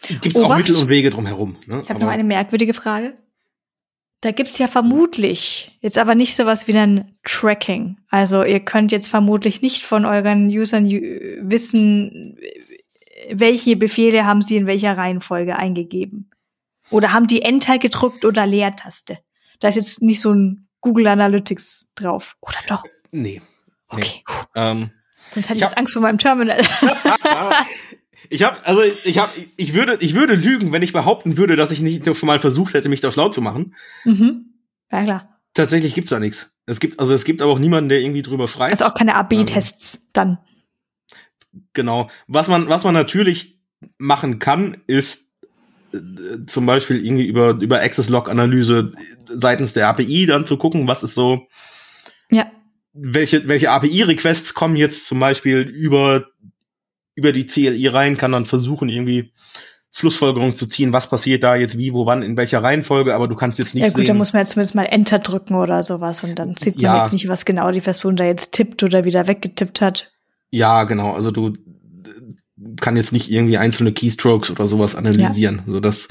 Gibt es auch. Mittel und Wege drumherum. Ne? Ich habe noch eine merkwürdige Frage. Da gibt's ja vermutlich jetzt aber nicht sowas wie ein Tracking. Also ihr könnt jetzt vermutlich nicht von euren Usern wissen, welche Befehle haben sie in welcher Reihenfolge eingegeben. Oder haben die Enter gedrückt oder Leertaste. Da ist jetzt nicht so ein Google Analytics drauf. Oder doch? Nee. Okay. Ähm, Sonst hätte ich Ich jetzt Angst vor meinem Terminal. (laughs) ich habe also ich habe ich würde ich würde lügen, wenn ich behaupten würde, dass ich nicht schon mal versucht hätte, mich da schlau zu machen. mhm. Ja klar. Tatsächlich gibt's da nichts. Es gibt also es gibt aber auch niemanden, der irgendwie drüber schreibt. Also auch keine AB-Tests dann. Genau. Was man, was man natürlich machen kann, ist äh, zum Beispiel irgendwie über, über Access-Log-Analyse seitens der API dann zu gucken, was ist so, Ja. Welche, welche API-Requests kommen jetzt zum Beispiel über, über die CLI rein, kann dann versuchen, irgendwie Schlussfolgerungen zu ziehen, was passiert da jetzt wie, wo, wann, in welcher Reihenfolge, aber du kannst jetzt nicht Ja gut, da sehen. muss man jetzt zumindest mal Enter drücken oder sowas und dann sieht man Ja. jetzt nicht, was genau die Person da jetzt tippt oder wieder weggetippt hat. Ja, genau. Also du kann jetzt nicht irgendwie einzelne Keystrokes oder sowas analysieren. So dass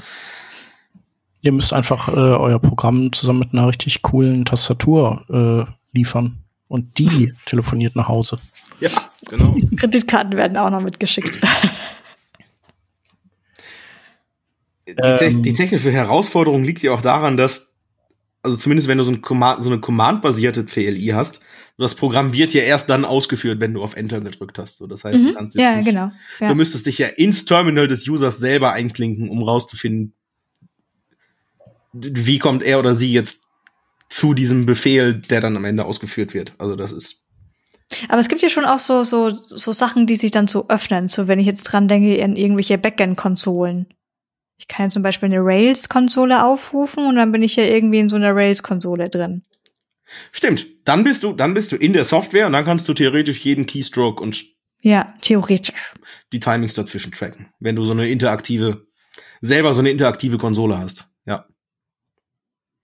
Ihr müsst einfach äh, euer Programm zusammen mit einer richtig coolen Tastatur äh, liefern. Und die telefoniert nach Hause. ja, genau. (laughs) Kreditkarten werden auch noch mitgeschickt. Die, Ähm. te- die technische Herausforderung liegt ja auch daran, dass, also zumindest wenn du so, ein Command, so eine Command-basierte CLI hast, das Programm wird ja erst dann ausgeführt, wenn du auf Enter gedrückt hast. So, das heißt, du Mhm. jetzt Ja, nicht, genau. Ja. du müsstest dich ja ins Terminal des Users selber einklinken, um rauszufinden, wie kommt er oder sie jetzt zu diesem Befehl, der dann am Ende ausgeführt wird. Also das ist Aber es gibt ja schon auch so, so, so Sachen, die sich dann so öffnen. So, wenn ich jetzt dran denke, an irgendwelche Backend-Konsolen. Ich kann ja zum Beispiel eine Rails-Konsole aufrufen und dann bin ich ja irgendwie in so einer Rails-Konsole drin. Stimmt. Dann bist du, dann bist du in der Software und dann kannst du theoretisch jeden Keystroke und Ja, theoretisch. die Timings dazwischen tracken, wenn du so eine interaktive, selber so eine interaktive Konsole hast. Ja.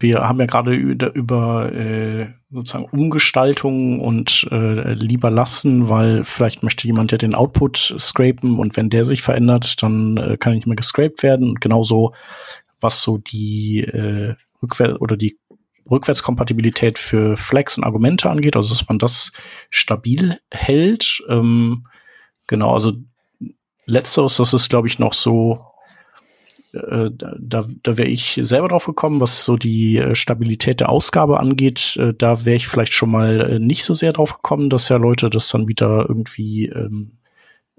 Wir haben ja gerade über, äh, sozusagen Umgestaltung und äh, lieber lassen, weil vielleicht möchte jemand ja den Output scrapen und wenn der sich verändert, dann äh, kann nicht mehr gescraped werden. Und genauso, was so die äh, Rückwär oder die Rückwärtskompatibilität für Flags und Argumente angeht, also dass man das stabil hält. Ähm, genau, also letzteres, das ist, glaube ich, noch so äh, da, da wäre ich selber drauf gekommen, was so die äh, Stabilität der Ausgabe angeht. Äh, da wäre ich vielleicht schon mal äh, nicht so sehr drauf gekommen, dass ja Leute das dann wieder irgendwie ähm,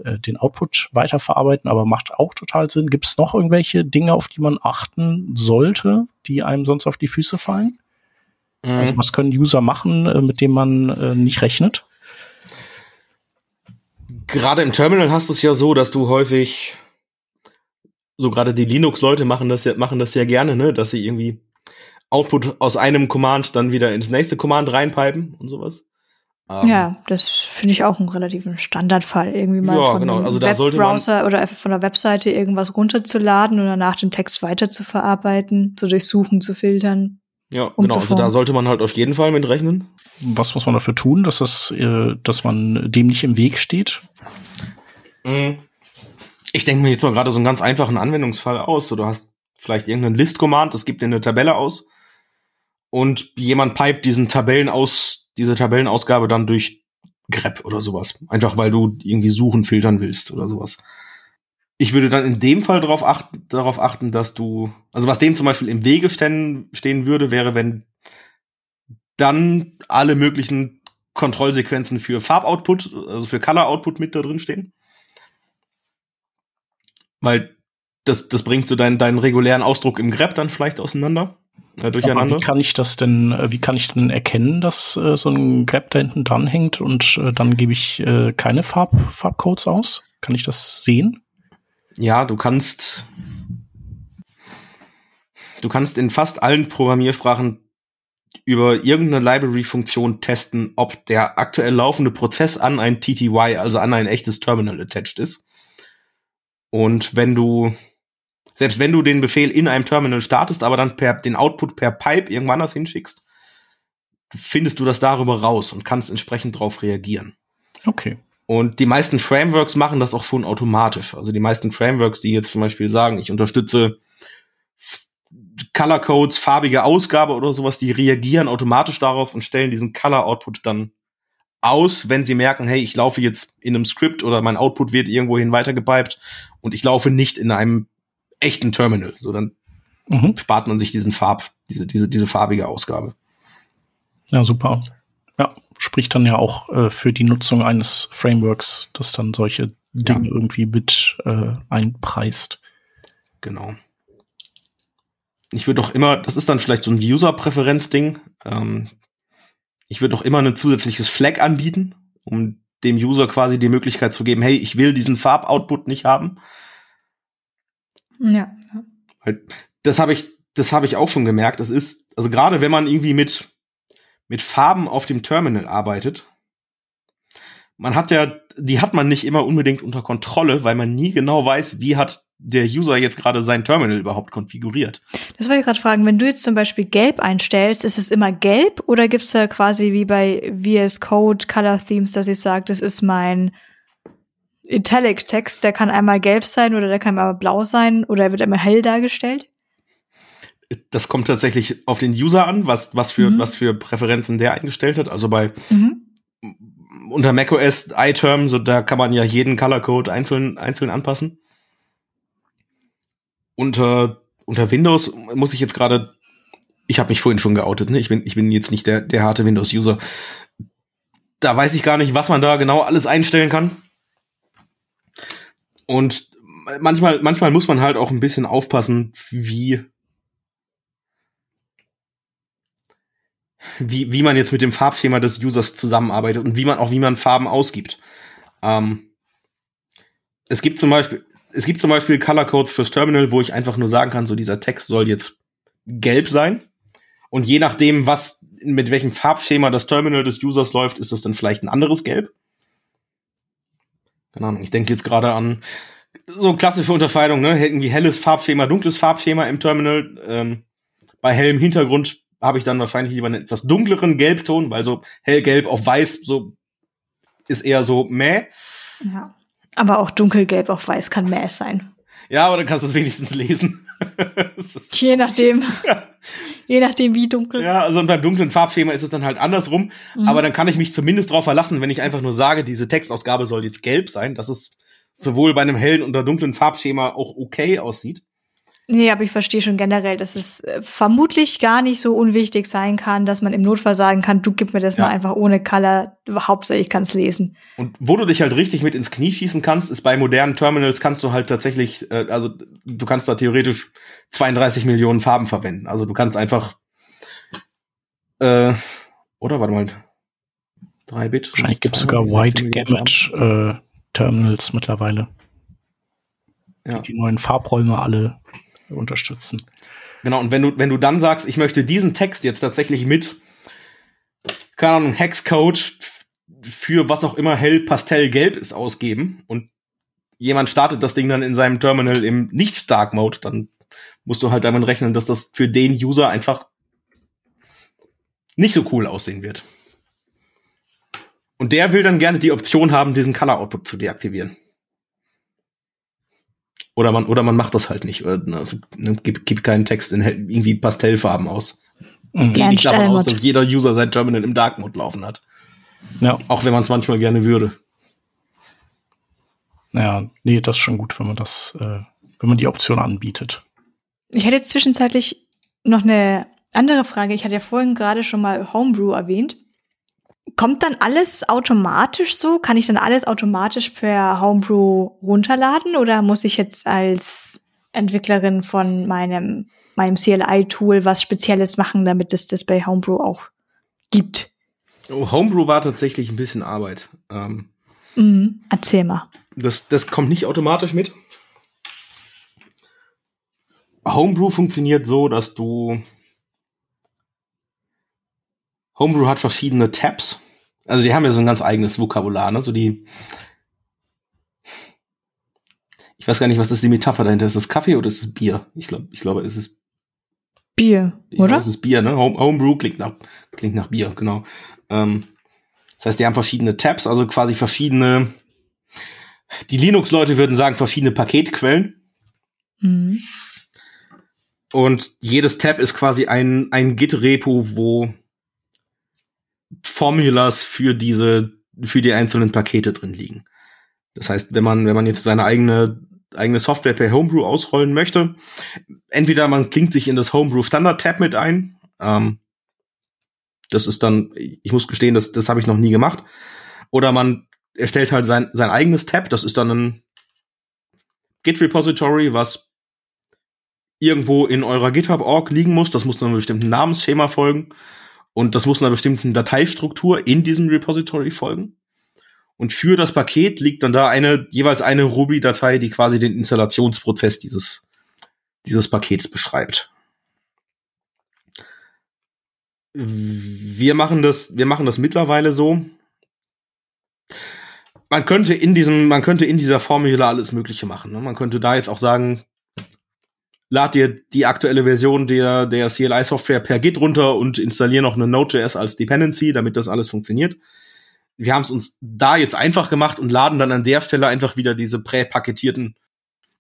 äh, den Output weiterverarbeiten, aber macht auch total Sinn. Gibt es noch irgendwelche Dinge, auf die man achten sollte, die einem sonst auf die Füße fallen? Also was können User machen, mit dem man nicht rechnet? Gerade im Terminal hast du es ja so, dass du häufig, so gerade die Linux-Leute machen das ja, machen das ja gerne, ne, dass sie irgendwie Output aus einem Command dann wieder ins nächste Command reinpipen und sowas. Ähm, Ja, das finde ich auch einen relativen Standardfall. Irgendwie mal Ja, von genau. einem Also da sollte man- Webbrowser oder einfach von der Webseite irgendwas runterzuladen und danach den Text weiter zu verarbeiten, zu durchsuchen, zu filtern. Ja, um genau. Also da sollte man halt auf jeden Fall mit rechnen. Was muss man dafür tun, dass das, äh, dass man dem nicht im Weg steht? Mhm. Ich denke mir jetzt mal gerade so einen ganz einfachen Anwendungsfall aus. So, du hast vielleicht irgendeinen List-Command, das gibt dir eine Tabelle aus. Und jemand pipet diesen Tabellen aus, diese Tabellenausgabe dann durch grep oder sowas. Einfach weil du irgendwie suchen, filtern willst oder sowas. Ich würde dann in dem Fall darauf achten, darauf achten, dass du, also was dem zum Beispiel im Wege stehen, stehen würde, wäre, wenn dann alle möglichen Kontrollsequenzen für Farboutput, also für Color Output mit da drin stehen. Weil das, das bringt so deinen, deinen regulären Ausdruck im grep dann vielleicht auseinander, äh, Aber durcheinander. wie kann ich das denn, äh, wie kann ich denn erkennen, dass äh, so ein Grab da hinten dran hängt und äh, dann gebe ich äh, keine Farb, Farbcodes aus? Kann ich das sehen? Ja, du kannst, du kannst in fast allen Programmiersprachen über irgendeine Library-Funktion testen, ob der aktuell laufende Prozess an ein TTY, also an ein echtes Terminal attached ist. Und wenn du, selbst wenn du den Befehl in einem Terminal startest, aber dann per, den Output per Pipe irgendwann anders hinschickst, findest du das darüber raus und kannst entsprechend darauf reagieren. Okay. Und die meisten Frameworks machen das auch schon automatisch. Also die meisten Frameworks, die jetzt zum Beispiel sagen, ich unterstütze Color Codes, farbige Ausgabe oder sowas, die reagieren automatisch darauf und stellen diesen Color Output dann aus, wenn sie merken, hey, ich laufe jetzt in einem Script oder mein Output wird irgendwohin weitergepiped und ich laufe nicht in einem echten Terminal. So dann mhm. spart man sich diesen Farb, diese, diese, diese farbige Ausgabe. Ja, super. Ja, spricht dann ja auch äh, für die Nutzung eines Frameworks, das dann solche Dinge ja. irgendwie mit äh, einpreist. Genau. Ich würde doch immer, das ist dann vielleicht so ein User-Präferenz-Ding. Ähm, ich würde doch immer ein zusätzliches Flag anbieten, um dem User quasi die Möglichkeit zu geben, hey, ich will diesen Farboutput nicht haben. Ja. Das habe ich, das habe ich auch schon gemerkt. Das ist, also gerade wenn man irgendwie mit mit Farben auf dem Terminal arbeitet, man hat ja, die hat man nicht immer unbedingt unter Kontrolle, weil man nie genau weiß, wie hat der User jetzt gerade sein Terminal überhaupt konfiguriert. Das wollte ich gerade fragen, wenn du jetzt zum Beispiel gelb einstellst, ist es immer gelb oder gibt es da quasi wie bei VS Code Color Themes, dass ich sage, das ist mein Italic Text, der kann einmal gelb sein oder der kann einmal blau sein oder wird einmal hell dargestellt? das kommt tatsächlich auf den User an, was, was für, mhm. was für Präferenzen der eingestellt hat. Also bei, mhm. Unter macOS iTerm, so da kann man ja jeden Color Code einzeln, einzeln anpassen. Unter, unter Windows muss ich jetzt gerade, ich habe mich vorhin schon geoutet, ne? Ich bin, ich bin jetzt nicht der, der harte Windows-User. Da weiß ich gar nicht, was man da genau alles einstellen kann. Und manchmal, manchmal muss man halt auch ein bisschen aufpassen, wie, wie, wie man jetzt mit dem Farbschema des Users zusammenarbeitet und wie man auch wie man Farben ausgibt. Ähm, es gibt zum Beispiel, es gibt zum Beispiel Color Codes fürs Terminal, wo ich einfach nur sagen kann, so dieser Text soll jetzt gelb sein. Und je nachdem, was, mit welchem Farbschema das Terminal des Users läuft, ist es dann vielleicht ein anderes Gelb. Keine Ahnung, ich denke jetzt gerade an so klassische Unterscheidung, ne? Irgendwie helles Farbschema, dunkles Farbschema im Terminal. Ähm, bei hellem Hintergrund habe ich dann wahrscheinlich lieber einen etwas dunkleren Gelbton, weil so hellgelb auf weiß so ist eher so mäh. Ja. Aber auch dunkelgelb auf weiß kann mäh sein. Ja, aber dann kannst du es wenigstens lesen. (laughs) Je nachdem. Ja. Je nachdem, wie dunkel. Ja, also beim dunklen Farbschema ist es dann halt andersrum. Mhm. Aber dann kann ich mich zumindest darauf verlassen, wenn ich einfach nur sage, diese Textausgabe soll jetzt gelb sein, dass es sowohl bei einem hellen oder dunklen Farbschema auch okay aussieht. Nee, aber ich verstehe schon generell, dass es äh, vermutlich gar nicht so unwichtig sein kann, dass man im Notfall sagen kann, du gib mir das ja. mal einfach ohne Color, Hauptsache ich kann es lesen. Und wo du dich halt richtig mit ins Knie schießen kannst, ist bei modernen Terminals kannst du halt tatsächlich, äh, also du kannst da theoretisch 32 Millionen Farben verwenden. Also du kannst einfach, äh, oder warte mal, 3 Bit. Wahrscheinlich gibt es sogar White Gamut äh, Terminals mittlerweile. Ja. Die, die neuen Farbräume alle unterstützen. Genau, und wenn du, wenn du dann sagst, ich möchte diesen Text jetzt tatsächlich mit, keine Ahnung, Hexcode für was auch immer hell pastellgelb ist ausgeben und jemand startet das Ding dann in seinem Terminal im nicht Dark Mode, dann musst du halt damit rechnen, dass das für den User einfach nicht so cool aussehen wird. Und der will dann gerne die Option haben, diesen Color Output zu deaktivieren. Oder man, oder man macht das halt nicht. Oder, also, ne, gibt, gibt keinen Text in irgendwie Pastellfarben aus. Ich mhm. gehe nicht davon aus, dass jeder User sein Terminal im Dark Mode laufen hat. Ja. Auch wenn man es manchmal gerne würde. Ja, nee, das ist schon gut, wenn man das, äh, wenn man die Option anbietet. Ich hätte jetzt zwischenzeitlich noch eine andere Frage. Ich hatte ja vorhin gerade schon mal Homebrew erwähnt. Kommt dann alles automatisch so? Kann ich dann alles automatisch per Homebrew runterladen oder muss ich jetzt als Entwicklerin von meinem, meinem CLI-Tool was Spezielles machen, damit es das bei Homebrew auch gibt? Oh, Homebrew war tatsächlich ein bisschen Arbeit. Ähm, mhm. Erzähl mal. Das, das kommt nicht automatisch mit. Homebrew funktioniert so, dass du Homebrew hat verschiedene Tabs. Also die haben ja so ein ganz eigenes Vokabular, ne? So die. Ich weiß gar nicht, was ist die Metapher dahinter? Ist es Kaffee oder ist es Bier? Ich glaube, ich glaube, es ist Bier, oder? Das ist Bier, ne? Home, Homebrew klingt nach, klingt nach Bier, genau. Ähm, das heißt, die haben verschiedene Tabs, also quasi verschiedene, die Linux-Leute würden sagen, verschiedene Paketquellen. Mhm. Und jedes Tab ist quasi ein, ein Git-Repo, wo Formulas für diese, für die einzelnen Pakete drin liegen. Das heißt, wenn man, wenn man jetzt seine eigene, eigene Software per Homebrew ausrollen möchte, entweder man klingt sich in das Homebrew Standard Tab mit ein. Ähm, das ist dann, ich muss gestehen, das, das habe ich noch nie gemacht. Oder man erstellt halt sein, sein eigenes Tab. Das ist dann ein Git Repository, was irgendwo in eurer GitHub-Org liegen muss. Das muss einem bestimmten Namensschema folgen. Und das muss einer bestimmten Dateistruktur in diesem Repository folgen. Und für das Paket liegt dann da eine, jeweils eine Ruby-Datei, die quasi den Installationsprozess dieses, dieses Pakets beschreibt. Wir machen das, wir machen das mittlerweile so. Man könnte in diesem, man könnte in dieser Formula alles Mögliche machen. Ne? Man könnte da jetzt auch sagen, lad dir die aktuelle Version der, der CLI-Software per Git runter und installier noch eine Node.js als Dependency, damit das alles funktioniert. Wir haben es uns da jetzt einfach gemacht und laden dann an der Stelle einfach wieder diese präpaketierten,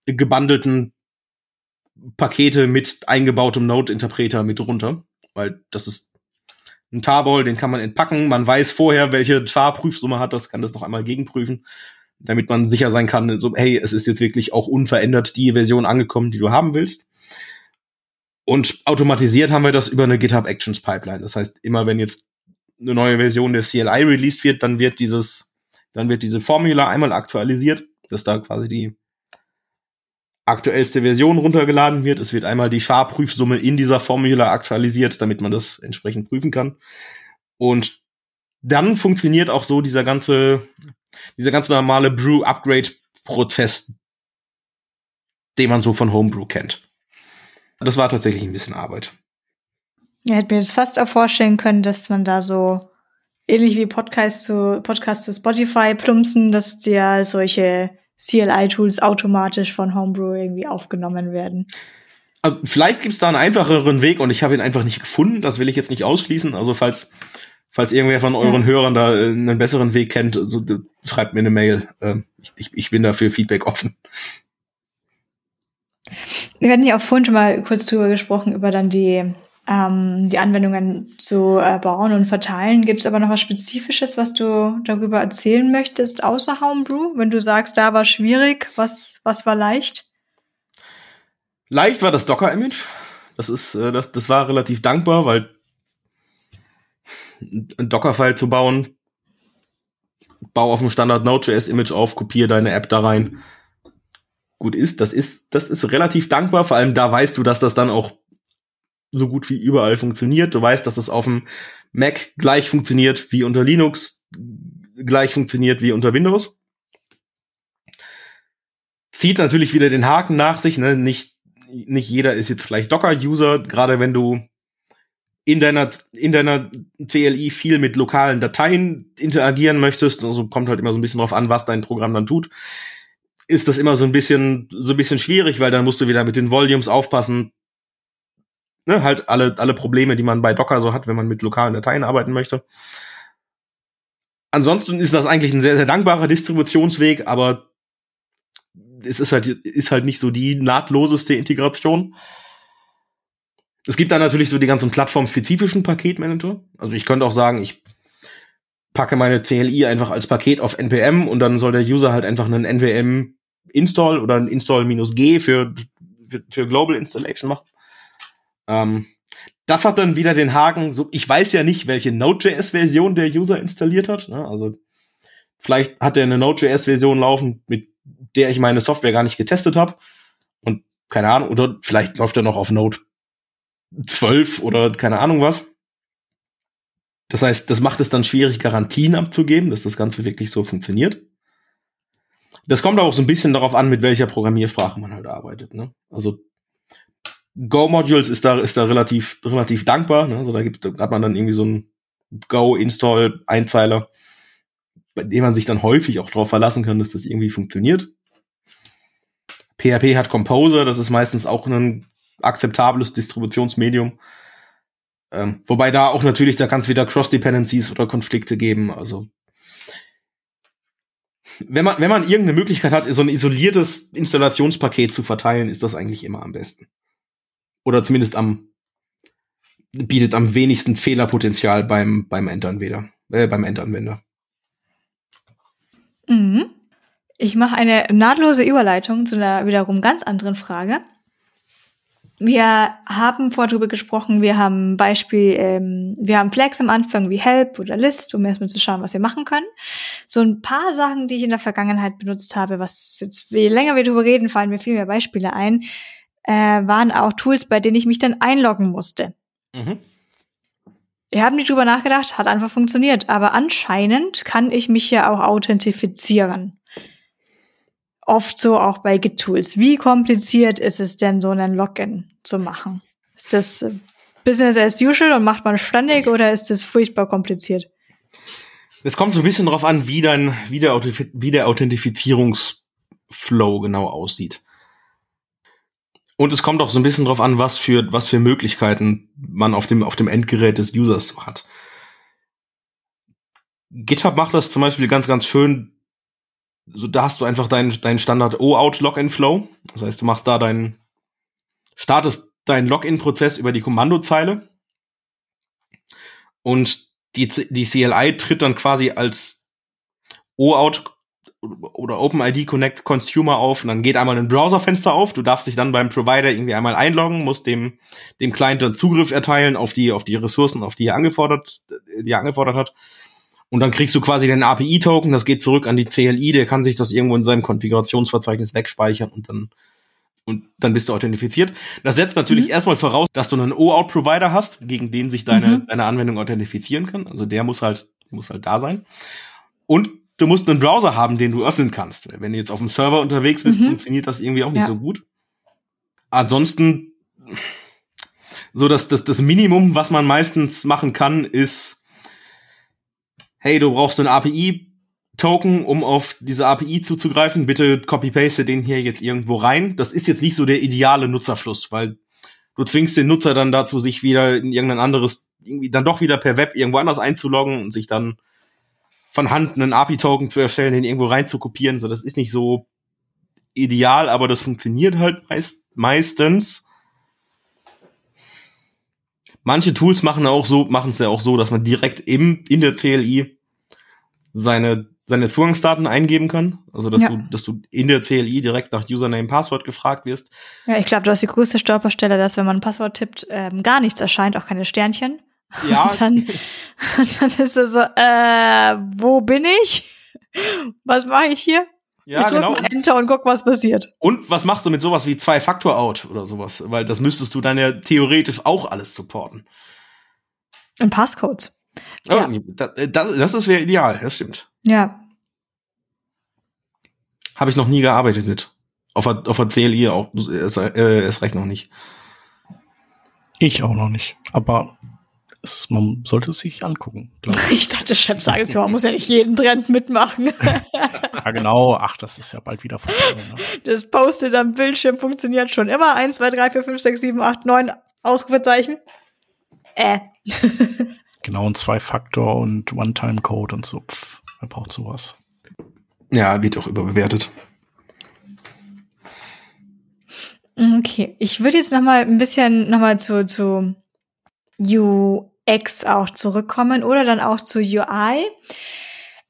gebandelten Pakete mit eingebautem Node-Interpreter mit runter, weil das ist ein Tarball, den kann man entpacken. Man weiß vorher, welche Char-Prüfsumme hat das, kann das noch einmal gegenprüfen damit man sicher sein kann, so, hey, es ist jetzt wirklich auch unverändert die Version angekommen, die du haben willst. Und automatisiert haben wir das über eine GitHub Actions Pipeline. Das heißt, immer wenn jetzt eine neue Version der CLI released wird, dann wird dieses, dann wird diese Formula einmal aktualisiert, dass da quasi die aktuellste Version runtergeladen wird. Es wird einmal die Schar-Prüfsumme in dieser Formula aktualisiert, damit man das entsprechend prüfen kann. Und dann funktioniert auch so dieser ganze dieser ganz normale Brew-Upgrade-Prozess, den man so von Homebrew kennt. Das war tatsächlich ein bisschen Arbeit. Ja, hätte mir jetzt fast auch vorstellen können, dass man da so ähnlich wie Podcast zu Podcast zu Spotify plumpsen, dass dir solche CLI-Tools automatisch von Homebrew irgendwie aufgenommen werden. Also vielleicht gibt es da einen einfacheren Weg und ich habe ihn einfach nicht gefunden. Das will ich jetzt nicht ausschließen. Also falls falls irgendwer von euren ja. Hörern da äh, einen besseren Weg kennt, so, schreibt mir eine Mail. Ähm, ich, ich bin dafür Feedback offen. Wir hatten ja auch vorhin schon mal kurz drüber gesprochen, über dann die, ähm, die Anwendungen zu äh, bauen und verteilen. Gibt es aber noch was Spezifisches, was du darüber erzählen möchtest, außer Homebrew? Wenn du sagst, da war schwierig, was, was war leicht? Leicht war das Docker-Image. Das ist, äh, das, das war relativ dankbar, weil ein Dockerfile zu bauen. Bau auf dem Standard Node.js Image auf, kopiere deine App da rein. Gut ist, das ist, das ist relativ dankbar. Vor allem da weißt du, dass das dann auch so gut wie überall funktioniert. Du weißt, dass es auf dem Mac gleich funktioniert wie unter Linux, gleich funktioniert wie unter Windows. Zieht natürlich wieder den Haken nach sich, ne? Nicht, nicht jeder ist jetzt vielleicht Docker-User, gerade wenn du in deiner, in deiner CLI viel mit lokalen Dateien interagieren möchtest, also kommt halt immer so ein bisschen drauf an, was dein Programm dann tut, ist das immer so ein bisschen, so ein bisschen schwierig, weil dann musst du wieder mit den Volumes aufpassen. Ne, halt alle, alle Probleme, die man bei Docker so hat, wenn man mit lokalen Dateien arbeiten möchte. Ansonsten ist das eigentlich ein sehr, sehr dankbarer Distributionsweg, aber es ist halt, ist halt nicht so die nahtloseste Integration. Es gibt dann natürlich so die ganzen plattformspezifischen Paketmanager. Also ich könnte auch sagen, ich packe meine CLI einfach als Paket auf NPM und dann soll der User halt einfach einen NPM Install oder ein Install-G für, für, für Global Installation machen. Ähm, das hat dann wieder den Haken, so, ich weiß ja nicht, welche Node.js-Version der User installiert hat. Ne? Also vielleicht hat er eine Node.js-Version laufen, mit der ich meine Software gar nicht getestet habe. Und keine Ahnung, oder vielleicht läuft er noch auf Node 12 oder keine Ahnung was. Das heißt, das macht es dann schwierig, Garantien abzugeben, dass das Ganze wirklich so funktioniert. Das kommt auch so ein bisschen darauf an, mit welcher Programmiersprache man halt arbeitet. Ne? Also Go-Modules ist da, ist da relativ, relativ dankbar. Ne? Also da, gibt, da hat man dann irgendwie so ein Go-Install-Einzeiler, bei dem man sich dann häufig auch darauf verlassen kann, dass das irgendwie funktioniert. PHP hat Composer, das ist meistens auch ein akzeptables Distributionsmedium. Ähm, wobei da auch natürlich, da kann es wieder Cross-Dependencies oder Konflikte geben. Also wenn man, wenn man irgendeine Möglichkeit hat, so ein isoliertes Installationspaket zu verteilen, ist das eigentlich immer am besten. Oder zumindest am bietet am wenigsten Fehlerpotenzial beim, beim Endanwender, äh, beim Endanwender. Mhm. Ich mache eine nahtlose Überleitung zu einer wiederum ganz anderen Frage. Wir haben vorher darüber gesprochen, wir haben Beispiel, ähm, wir haben Flags am Anfang wie Help oder List, um erstmal zu schauen, was wir machen können. So ein paar Sachen, die ich in der Vergangenheit benutzt habe, was jetzt, je länger wir darüber reden, fallen mir viel mehr Beispiele ein, äh, waren auch Tools, bei denen ich mich dann einloggen musste. Mhm. Wir haben nicht drüber nachgedacht, hat einfach funktioniert. Aber anscheinend kann ich mich ja auch authentifizieren. Oft so auch bei Git-Tools. Wie kompliziert ist es denn, so einen Login zu machen? Ist das äh, Business as usual und macht man ständig oder ist das furchtbar kompliziert? Es kommt so ein bisschen drauf an, wie dein, wie der, wie der Authentifizierungsflow genau aussieht. Und es kommt auch so ein bisschen drauf an, was für, was für Möglichkeiten man auf dem, auf dem Endgerät des Users hat. GitHub macht das zum Beispiel ganz, ganz schön. So, da hast du einfach deinen, deinen Standard OAuth Login Flow. Das heißt, du machst da deinen, startest deinen Login-Prozess über die Kommandozeile. Und die, die CLI tritt dann quasi als OAuth oder OpenID Connect Consumer auf und dann geht einmal ein Browserfenster auf. Du darfst dich dann beim Provider irgendwie einmal einloggen, musst dem, dem Client dann Zugriff erteilen auf die, auf die Ressourcen, auf die er angefordert, die er angefordert hat. Und dann kriegst du quasi den API-Token, das geht zurück an die CLI, der kann sich das irgendwo in seinem Konfigurationsverzeichnis wegspeichern und dann, und dann bist du authentifiziert. Das setzt natürlich mhm. erstmal voraus, dass du einen OAuth-Provider hast, gegen den sich deine, mhm. deine Anwendung authentifizieren kann. Also der muss halt, der muss halt da sein. Und du musst einen Browser haben, den du öffnen kannst. Wenn du jetzt auf dem Server unterwegs bist, mhm. funktioniert das irgendwie auch nicht ja. so gut. Ansonsten, so dass das, das Minimum, was man meistens machen kann, ist, hey, du brauchst einen API-Token, um auf diese API zuzugreifen. Bitte copy-paste den hier jetzt irgendwo rein. Das ist jetzt nicht so der ideale Nutzerfluss, weil du zwingst den Nutzer dann dazu, sich wieder in irgendein anderes, irgendwie dann doch wieder per Web irgendwo anders einzuloggen und sich dann von Hand einen API-Token zu erstellen, den irgendwo rein zu kopieren. So, das ist nicht so ideal, aber das funktioniert halt meist, meistens. Manche Tools machen auch so, machen es ja auch so, dass man direkt im, in der CLI seine, seine Zugangsdaten eingeben kann. Also, dass ja. du, dass du in der CLI direkt nach Username, Passwort gefragt wirst. Ja, ich glaube, du hast die größte Stolperstelle, dass wenn man ein Passwort tippt, ähm, gar nichts erscheint, auch keine Sternchen. (laughs) Ja. Und dann, und dann ist es so, äh, wo bin ich? Was mache ich hier? Ja, ich genau. Enter und guck, was passiert. Und was machst du mit sowas wie Zwei-Faktor-Out oder sowas? Weil das müsstest du dann ja theoretisch auch alles supporten. Und Passcodes. Oh, ja. das, das, das wäre ideal, das stimmt. Ja. Habe ich noch nie gearbeitet mit. Auf der, auf der CLI auch, erst, äh, erst recht noch nicht. Ich auch noch nicht. Aber es, man sollte es sich angucken. Ich. (laughs) ich dachte, Chef sage es, man muss ja nicht jeden Trend mitmachen. (laughs) ja, genau. Ach, das ist ja bald wieder vorbei. Ne? Das Post-it am Bildschirm funktioniert schon immer. 1, 2, 3, 4, 5, 6, 7, 8, 9 Ausrufezeichen. Äh. (laughs) genau, und Zwei-Faktor und One-Time-Code und so. Pff, wer braucht sowas? Ja, wird auch überbewertet. Okay, ich würde jetzt noch mal ein bisschen noch mal zu, zu You X auch zurückkommen oder dann auch zu UI.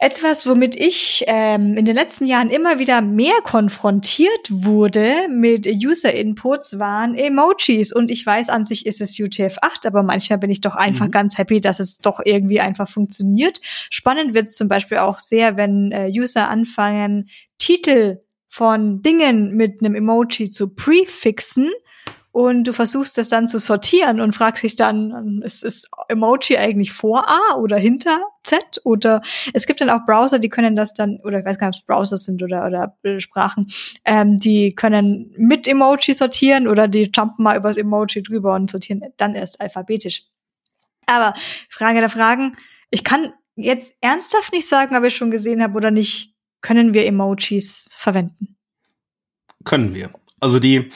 Etwas, womit ich ähm, in den letzten Jahren immer wieder mehr konfrontiert wurde mit User-Inputs, waren Emojis. Und ich weiß, an sich ist es UTF-8, aber manchmal bin ich doch einfach mhm. ganz happy, dass es doch irgendwie einfach funktioniert. Spannend wird es zum Beispiel auch sehr, wenn äh, User anfangen, Titel von Dingen mit einem Emoji zu prefixen und du versuchst das dann zu sortieren und fragst dich dann, ist, ist Emoji eigentlich vor A oder hinter Z? Oder es gibt dann auch Browser, die können das dann, oder ich weiß gar nicht, ob es Browser sind oder, oder Sprachen, ähm, die können mit Emoji sortieren oder die jumpen mal übers Emoji drüber und sortieren dann erst alphabetisch. Aber Frage der Fragen, ich kann jetzt ernsthaft nicht sagen, ob ich schon gesehen habe oder nicht, können wir Emojis verwenden? Können wir. Also die,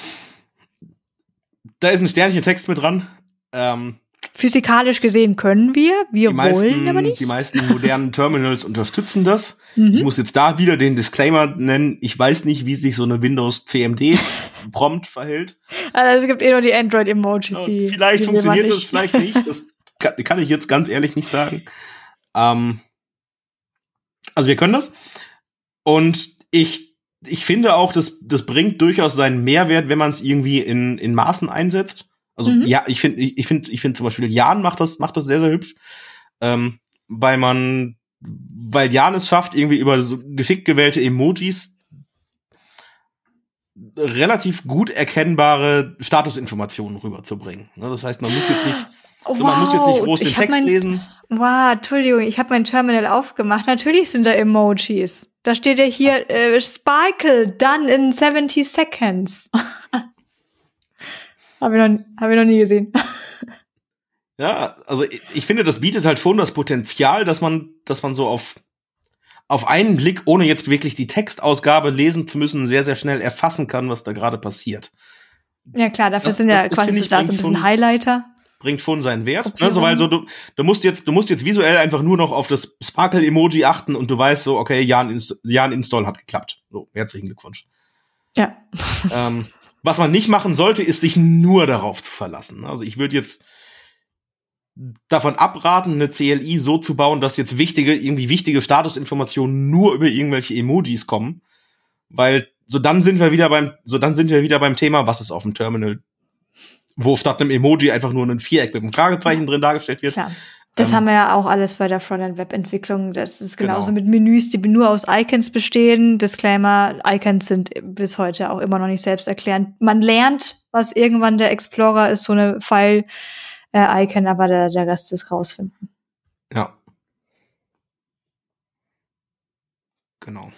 da ist ein Sternchen Text mit dran. Ähm, Physikalisch gesehen können wir, wir die wollen meisten, aber nicht. Die meisten modernen Terminals unterstützen das. Mhm. Ich muss jetzt da wieder den Disclaimer nennen. Ich weiß nicht, wie sich so eine Windows CMD (laughs) Prompt verhält. Also es gibt eh nur die Android-Emojis, die. vielleicht die funktioniert das, vielleicht nicht. Das (laughs) kann, kann ich jetzt ganz ehrlich nicht sagen. Ähm, also wir können das. Und ich, ich finde auch, das, das bringt durchaus seinen Mehrwert, wenn man es irgendwie in, in Maßen einsetzt. Also Mhm. ja, ich finde, ich, finde, ich finde zum Beispiel Jan macht das, macht das sehr, sehr hübsch. Ähm, weil man, weil Jan es schafft, irgendwie über so geschickt gewählte Emojis relativ gut erkennbare Statusinformationen rüberzubringen. Ne, Das heißt, man muss jetzt nicht, Oh, so, man muss jetzt nicht groß den Text mein, lesen. Wow, Entschuldigung, ich habe mein Terminal aufgemacht. Natürlich sind da Emojis. Da steht ja hier äh, Sparkle done in 70 seconds. (laughs) habe ich, noch- hab ich noch nie gesehen. (laughs) Ja, also ich, ich finde, das bietet halt schon das Potenzial, dass man, dass man so auf, auf einen Blick, ohne jetzt wirklich die Textausgabe lesen zu müssen, sehr, sehr schnell erfassen kann, was da gerade passiert. Ja klar, dafür Das- sind ja das- das quasi da so ein bisschen Highlighter. Bringt schon seinen Wert. Ne? So, weil so, du, du musst jetzt, du musst jetzt visuell einfach nur noch auf das Sparkle-Emoji achten und du weißt so, okay, Jan, Inst Jan Install hat geklappt. So, herzlichen Glückwunsch. Ja. (laughs) ähm, was man nicht machen sollte, ist sich nur darauf zu verlassen. Also ich würde jetzt davon abraten, eine CLI so zu bauen, dass jetzt wichtige, irgendwie wichtige Statusinformationen nur über irgendwelche Emojis kommen. Weil so dann sind wir wieder beim, so dann sind wir wieder beim Thema, was ist auf dem Terminal, wo statt einem Emoji einfach nur ein Viereck mit einem Fragezeichen drin dargestellt wird. Klar. Das Ähm, haben wir ja auch alles bei der Frontend-Web-Entwicklung. Das ist genauso Genau. mit Menüs, die nur aus Icons bestehen. Disclaimer, Icons sind bis heute auch immer noch nicht selbsterklärend. Man lernt, was irgendwann der Explorer ist, so eine File-Icon, aber der, der Rest ist rausfinden. Ja. Genau.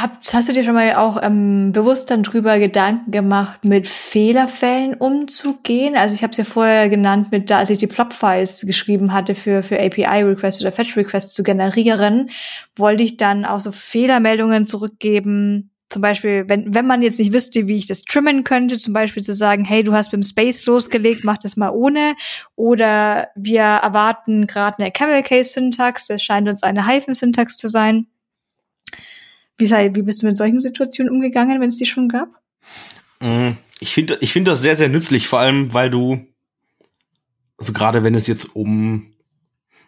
Hab, hast du dir schon mal auch ähm, bewusst dann drüber Gedanken gemacht, mit Fehlerfällen umzugehen? Also ich habe es ja vorher genannt, mit da, als ich die Plop-Files geschrieben hatte für für API-Requests oder Fetch-Requests zu generieren, wollte ich dann auch so Fehlermeldungen zurückgeben. Zum Beispiel, wenn, wenn man jetzt nicht wüsste, wie ich das trimmen könnte, zum Beispiel zu sagen, hey, du hast beim Space losgelegt, mach das mal ohne. Oder wir erwarten gerade eine Camel-Case-Syntax, das scheint uns eine Hyphen-Syntax zu sein. Wie, sei, wie bist du mit solchen Situationen umgegangen, wenn es die schon gab? Mm, Ich finde ich finde das sehr, sehr nützlich, vor allem, weil du, also gerade wenn es jetzt um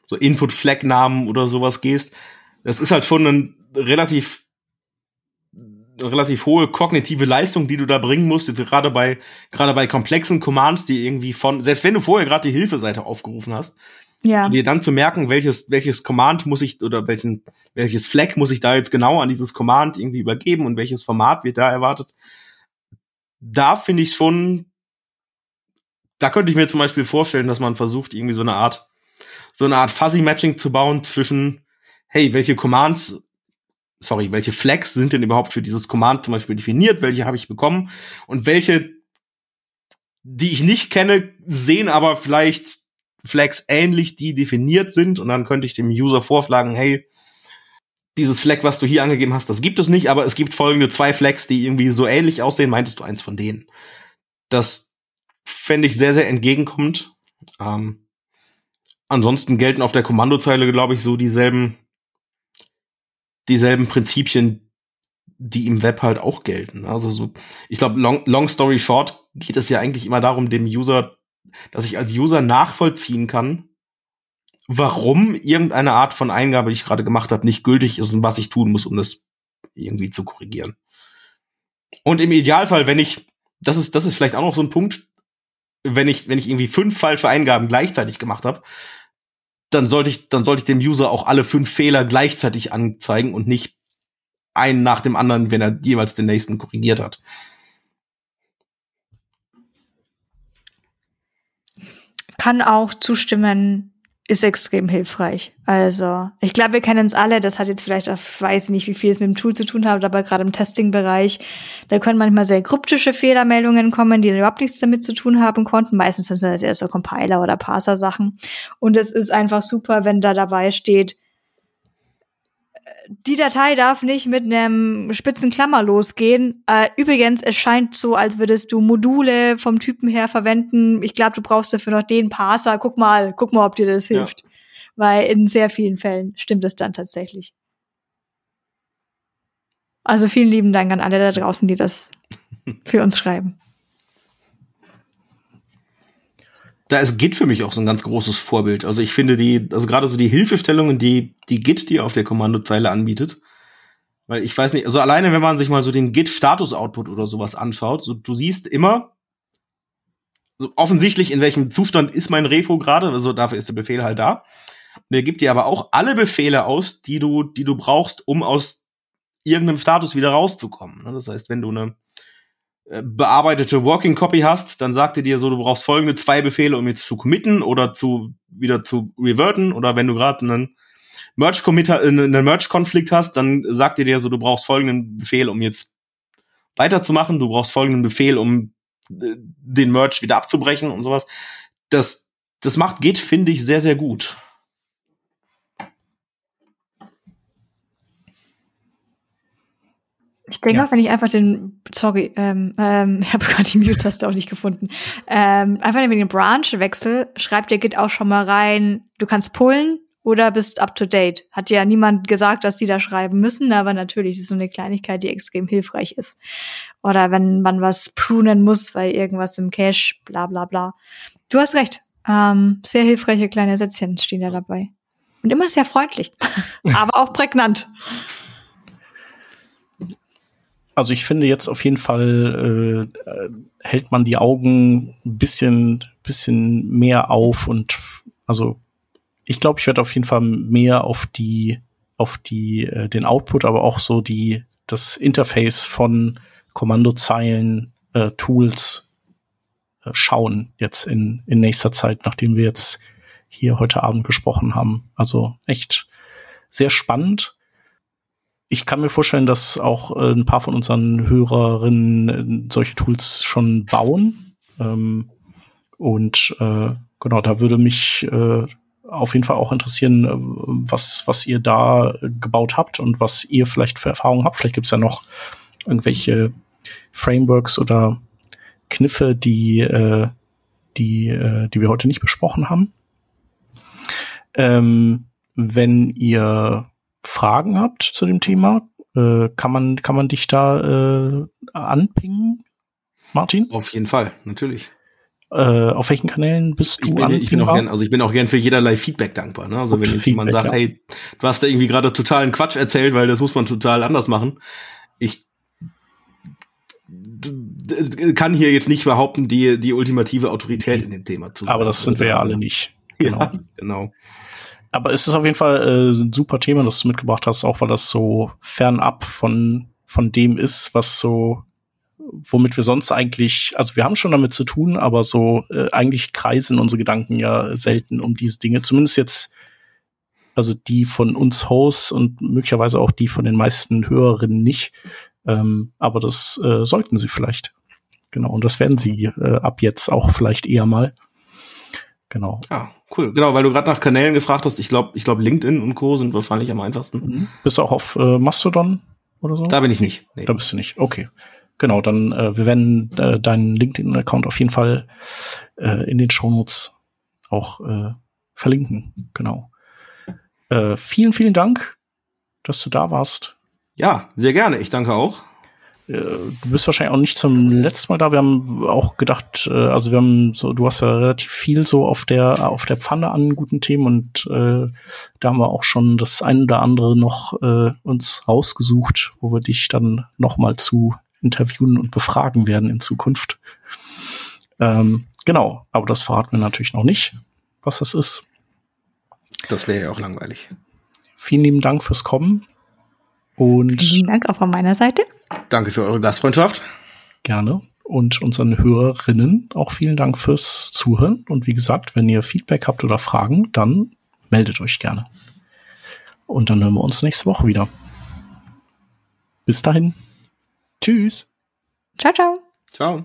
so Input-Flag-Namen oder sowas gehst, das ist halt schon ein relativ relativ hohe kognitive Leistung, die du da bringen musst, gerade bei gerade bei komplexen Commands, die irgendwie von selbst wenn du vorher gerade die Hilfeseite aufgerufen hast, Ja. und dir dann zu merken, welches welches Command muss ich oder welchen welches Flag muss ich da jetzt genau an dieses Command irgendwie übergeben und welches Format wird da erwartet. Da finde ich schon, da könnte ich mir zum Beispiel vorstellen, dass man versucht irgendwie so eine Art so eine Art Fuzzy Matching zu bauen zwischen hey welche Commands sorry, welche Flags sind denn überhaupt für dieses Command zum Beispiel definiert, welche habe ich bekommen und welche, die ich nicht kenne, sehen aber vielleicht Flags ähnlich, die definiert sind und dann könnte ich dem User vorschlagen, hey, dieses Flag, was du hier angegeben hast, das gibt es nicht, aber es gibt folgende zwei Flags, die irgendwie so ähnlich aussehen, meintest du eins von denen? Das fände ich sehr, sehr entgegenkommend. Ähm, ansonsten gelten auf der Kommandozeile, glaube ich, so dieselben dieselben Prinzipien, die im Web halt auch gelten. Also so, ich glaube, long, long story short geht es ja eigentlich immer darum, dem User, dass ich als User nachvollziehen kann, warum irgendeine Art von Eingabe, die ich gerade gemacht habe, nicht gültig ist und was ich tun muss, um das irgendwie zu korrigieren. Und im Idealfall, wenn ich, das ist, das ist vielleicht auch noch so ein Punkt, wenn ich, wenn ich irgendwie fünf falsche Eingaben gleichzeitig gemacht habe, dann sollte ich, dann sollte ich dem User auch alle fünf Fehler gleichzeitig anzeigen und nicht einen nach dem anderen, wenn er jeweils den nächsten korrigiert hat. Kann auch zustimmen, ist extrem hilfreich. Also, ich glaube, wir kennen es alle. Das hat jetzt vielleicht auch, weiß ich nicht, wie viel es mit dem Tool zu tun hat, aber gerade im Testing-Bereich, da können manchmal sehr kryptische Fehlermeldungen kommen, die überhaupt nichts damit zu tun haben konnten. Meistens sind das eher so Compiler- oder Parser-Sachen. Und es ist einfach super, wenn da dabei steht, die Datei darf nicht mit einem spitzen Klammer losgehen. Äh, übrigens, es scheint so, als würdest du Module vom Typen her verwenden. Ich glaube, du brauchst dafür noch den Parser. Guck mal, guck mal, ob dir das hilft. Ja. Weil in sehr vielen Fällen stimmt es dann tatsächlich. Also vielen lieben Dank an alle da draußen, die das (laughs) für uns schreiben. Da ist Git für mich auch so ein ganz großes Vorbild. Also ich finde die, also gerade so die Hilfestellungen, die, die Git dir auf der Kommandozeile anbietet. Weil ich weiß nicht, also alleine wenn man sich mal so den Git-Status-Output oder sowas anschaut, so du siehst immer so offensichtlich, in welchem Zustand ist mein Repo gerade, also dafür ist der Befehl halt da. Und er gibt dir aber auch alle Befehle aus, die du, die du brauchst, um aus irgendeinem Status wieder rauszukommen. Das heißt, wenn du eine bearbeitete Working Copy hast, dann sagt er dir so, du brauchst folgende zwei Befehle, um jetzt zu committen oder zu wieder zu reverten oder wenn du gerade einen Merge Commit äh, einen Merge Konflikt hast, dann sagt er dir so, du brauchst folgenden Befehl, um jetzt weiterzumachen, du brauchst folgenden Befehl, um äh, den Merge wieder abzubrechen und sowas. Das das macht geht finde ich sehr sehr gut. Ich denke ja. auch, wenn ich einfach den, sorry, ähm, ähm, (laughs) ich habe gerade die Mute-Taste auch nicht gefunden. Ähm, einfach wenn ich den Branch wechsel, schreibt der Git auch schon mal rein, du kannst pullen oder bist up to date. Hat ja niemand gesagt, dass die da schreiben müssen, aber natürlich ist es so eine Kleinigkeit, die extrem hilfreich ist. Oder wenn man was prunen muss, weil irgendwas im Cache, bla bla bla. Du hast recht. Ähm, sehr hilfreiche kleine Sätzchen stehen da dabei. Und immer sehr freundlich, (laughs) aber auch prägnant. Also ich finde jetzt auf jeden Fall äh, hält man die Augen ein bisschen, bisschen mehr auf und also ich glaube, ich werde auf jeden Fall mehr auf die, auf die, äh, den Output, aber auch so die, das Interface von Kommandozeilen, äh, Tools äh, schauen jetzt in, in nächster Zeit, nachdem wir jetzt hier heute Abend gesprochen haben. Also echt sehr spannend ich kann mir vorstellen, dass auch äh, ein paar von unseren Hörerinnen äh, solche Tools schon bauen. Ähm, und äh, genau, da würde mich äh, auf jeden Fall auch interessieren, äh, was, was ihr da gebaut habt und was ihr vielleicht für Erfahrungen habt. Vielleicht gibt es ja noch irgendwelche Frameworks oder Kniffe, die, äh, die, äh, die wir heute nicht besprochen haben. Ähm, wenn ihr Fragen habt zu dem Thema, äh, kann man kann man dich da äh, anpingen, Martin? Auf jeden Fall, natürlich. Äh, auf welchen Kanälen bist du? Ich bin, ich bin auch gern, also ich bin auch gern für jederlei Feedback dankbar. Ne? Also Und wenn jetzt jemand sagt, ja. hey, du hast da irgendwie gerade totalen Quatsch erzählt, weil das muss man total anders machen. Ich kann hier jetzt nicht behaupten, die die ultimative Autorität in dem Thema zu sein. Aber das sind wir ja alle nicht. Genau. (laughs) Ja, genau aber es ist auf jeden Fall äh, ein super Thema, das du mitgebracht hast, auch weil das so fernab von, von dem ist, was so, womit wir sonst eigentlich, also wir haben schon damit zu tun, aber so äh, eigentlich kreisen unsere Gedanken ja selten um diese Dinge. Zumindest jetzt, also die von uns Hosts und möglicherweise auch die von den meisten Hörerinnen nicht. Ähm, aber das äh, sollten sie vielleicht. Genau, und das werden sie äh, ab jetzt auch vielleicht eher mal. Genau. Ja, cool. Genau, weil du gerade nach Kanälen gefragt hast. Ich glaube, ich glaube, LinkedIn und Co. sind wahrscheinlich am einfachsten. Mhm. Bist du auch auf äh, Mastodon oder so? Da bin ich nicht. Nee. Da bist du nicht. Okay. Genau, dann äh, wir werden äh, deinen LinkedIn-Account auf jeden Fall äh, in den Shownotes auch äh, verlinken. Genau. Äh, vielen, vielen Dank, dass du da warst. Ja, sehr gerne. Ich danke auch. Äh, du bist wahrscheinlich auch nicht zum letzten Mal da. Wir haben auch gedacht, äh, also wir haben so, du hast ja relativ viel so auf der auf der Pfanne an guten Themen und äh, da haben wir auch schon das ein oder andere noch äh, uns rausgesucht, wo wir dich dann noch mal zu interviewen und befragen werden in Zukunft. Ähm, genau, aber das verraten wir natürlich noch nicht, was das ist. Das wäre ja auch langweilig. Vielen lieben Dank fürs Kommen. Und Vielen Dank auch von meiner Seite. Danke für eure Gastfreundschaft. Gerne. Und unseren Hörerinnen auch vielen Dank fürs Zuhören. Und wie gesagt, wenn ihr Feedback habt oder Fragen, dann meldet euch gerne. Und dann hören wir uns nächste Woche wieder. Bis dahin. Tschüss. Ciao, ciao. Ciao.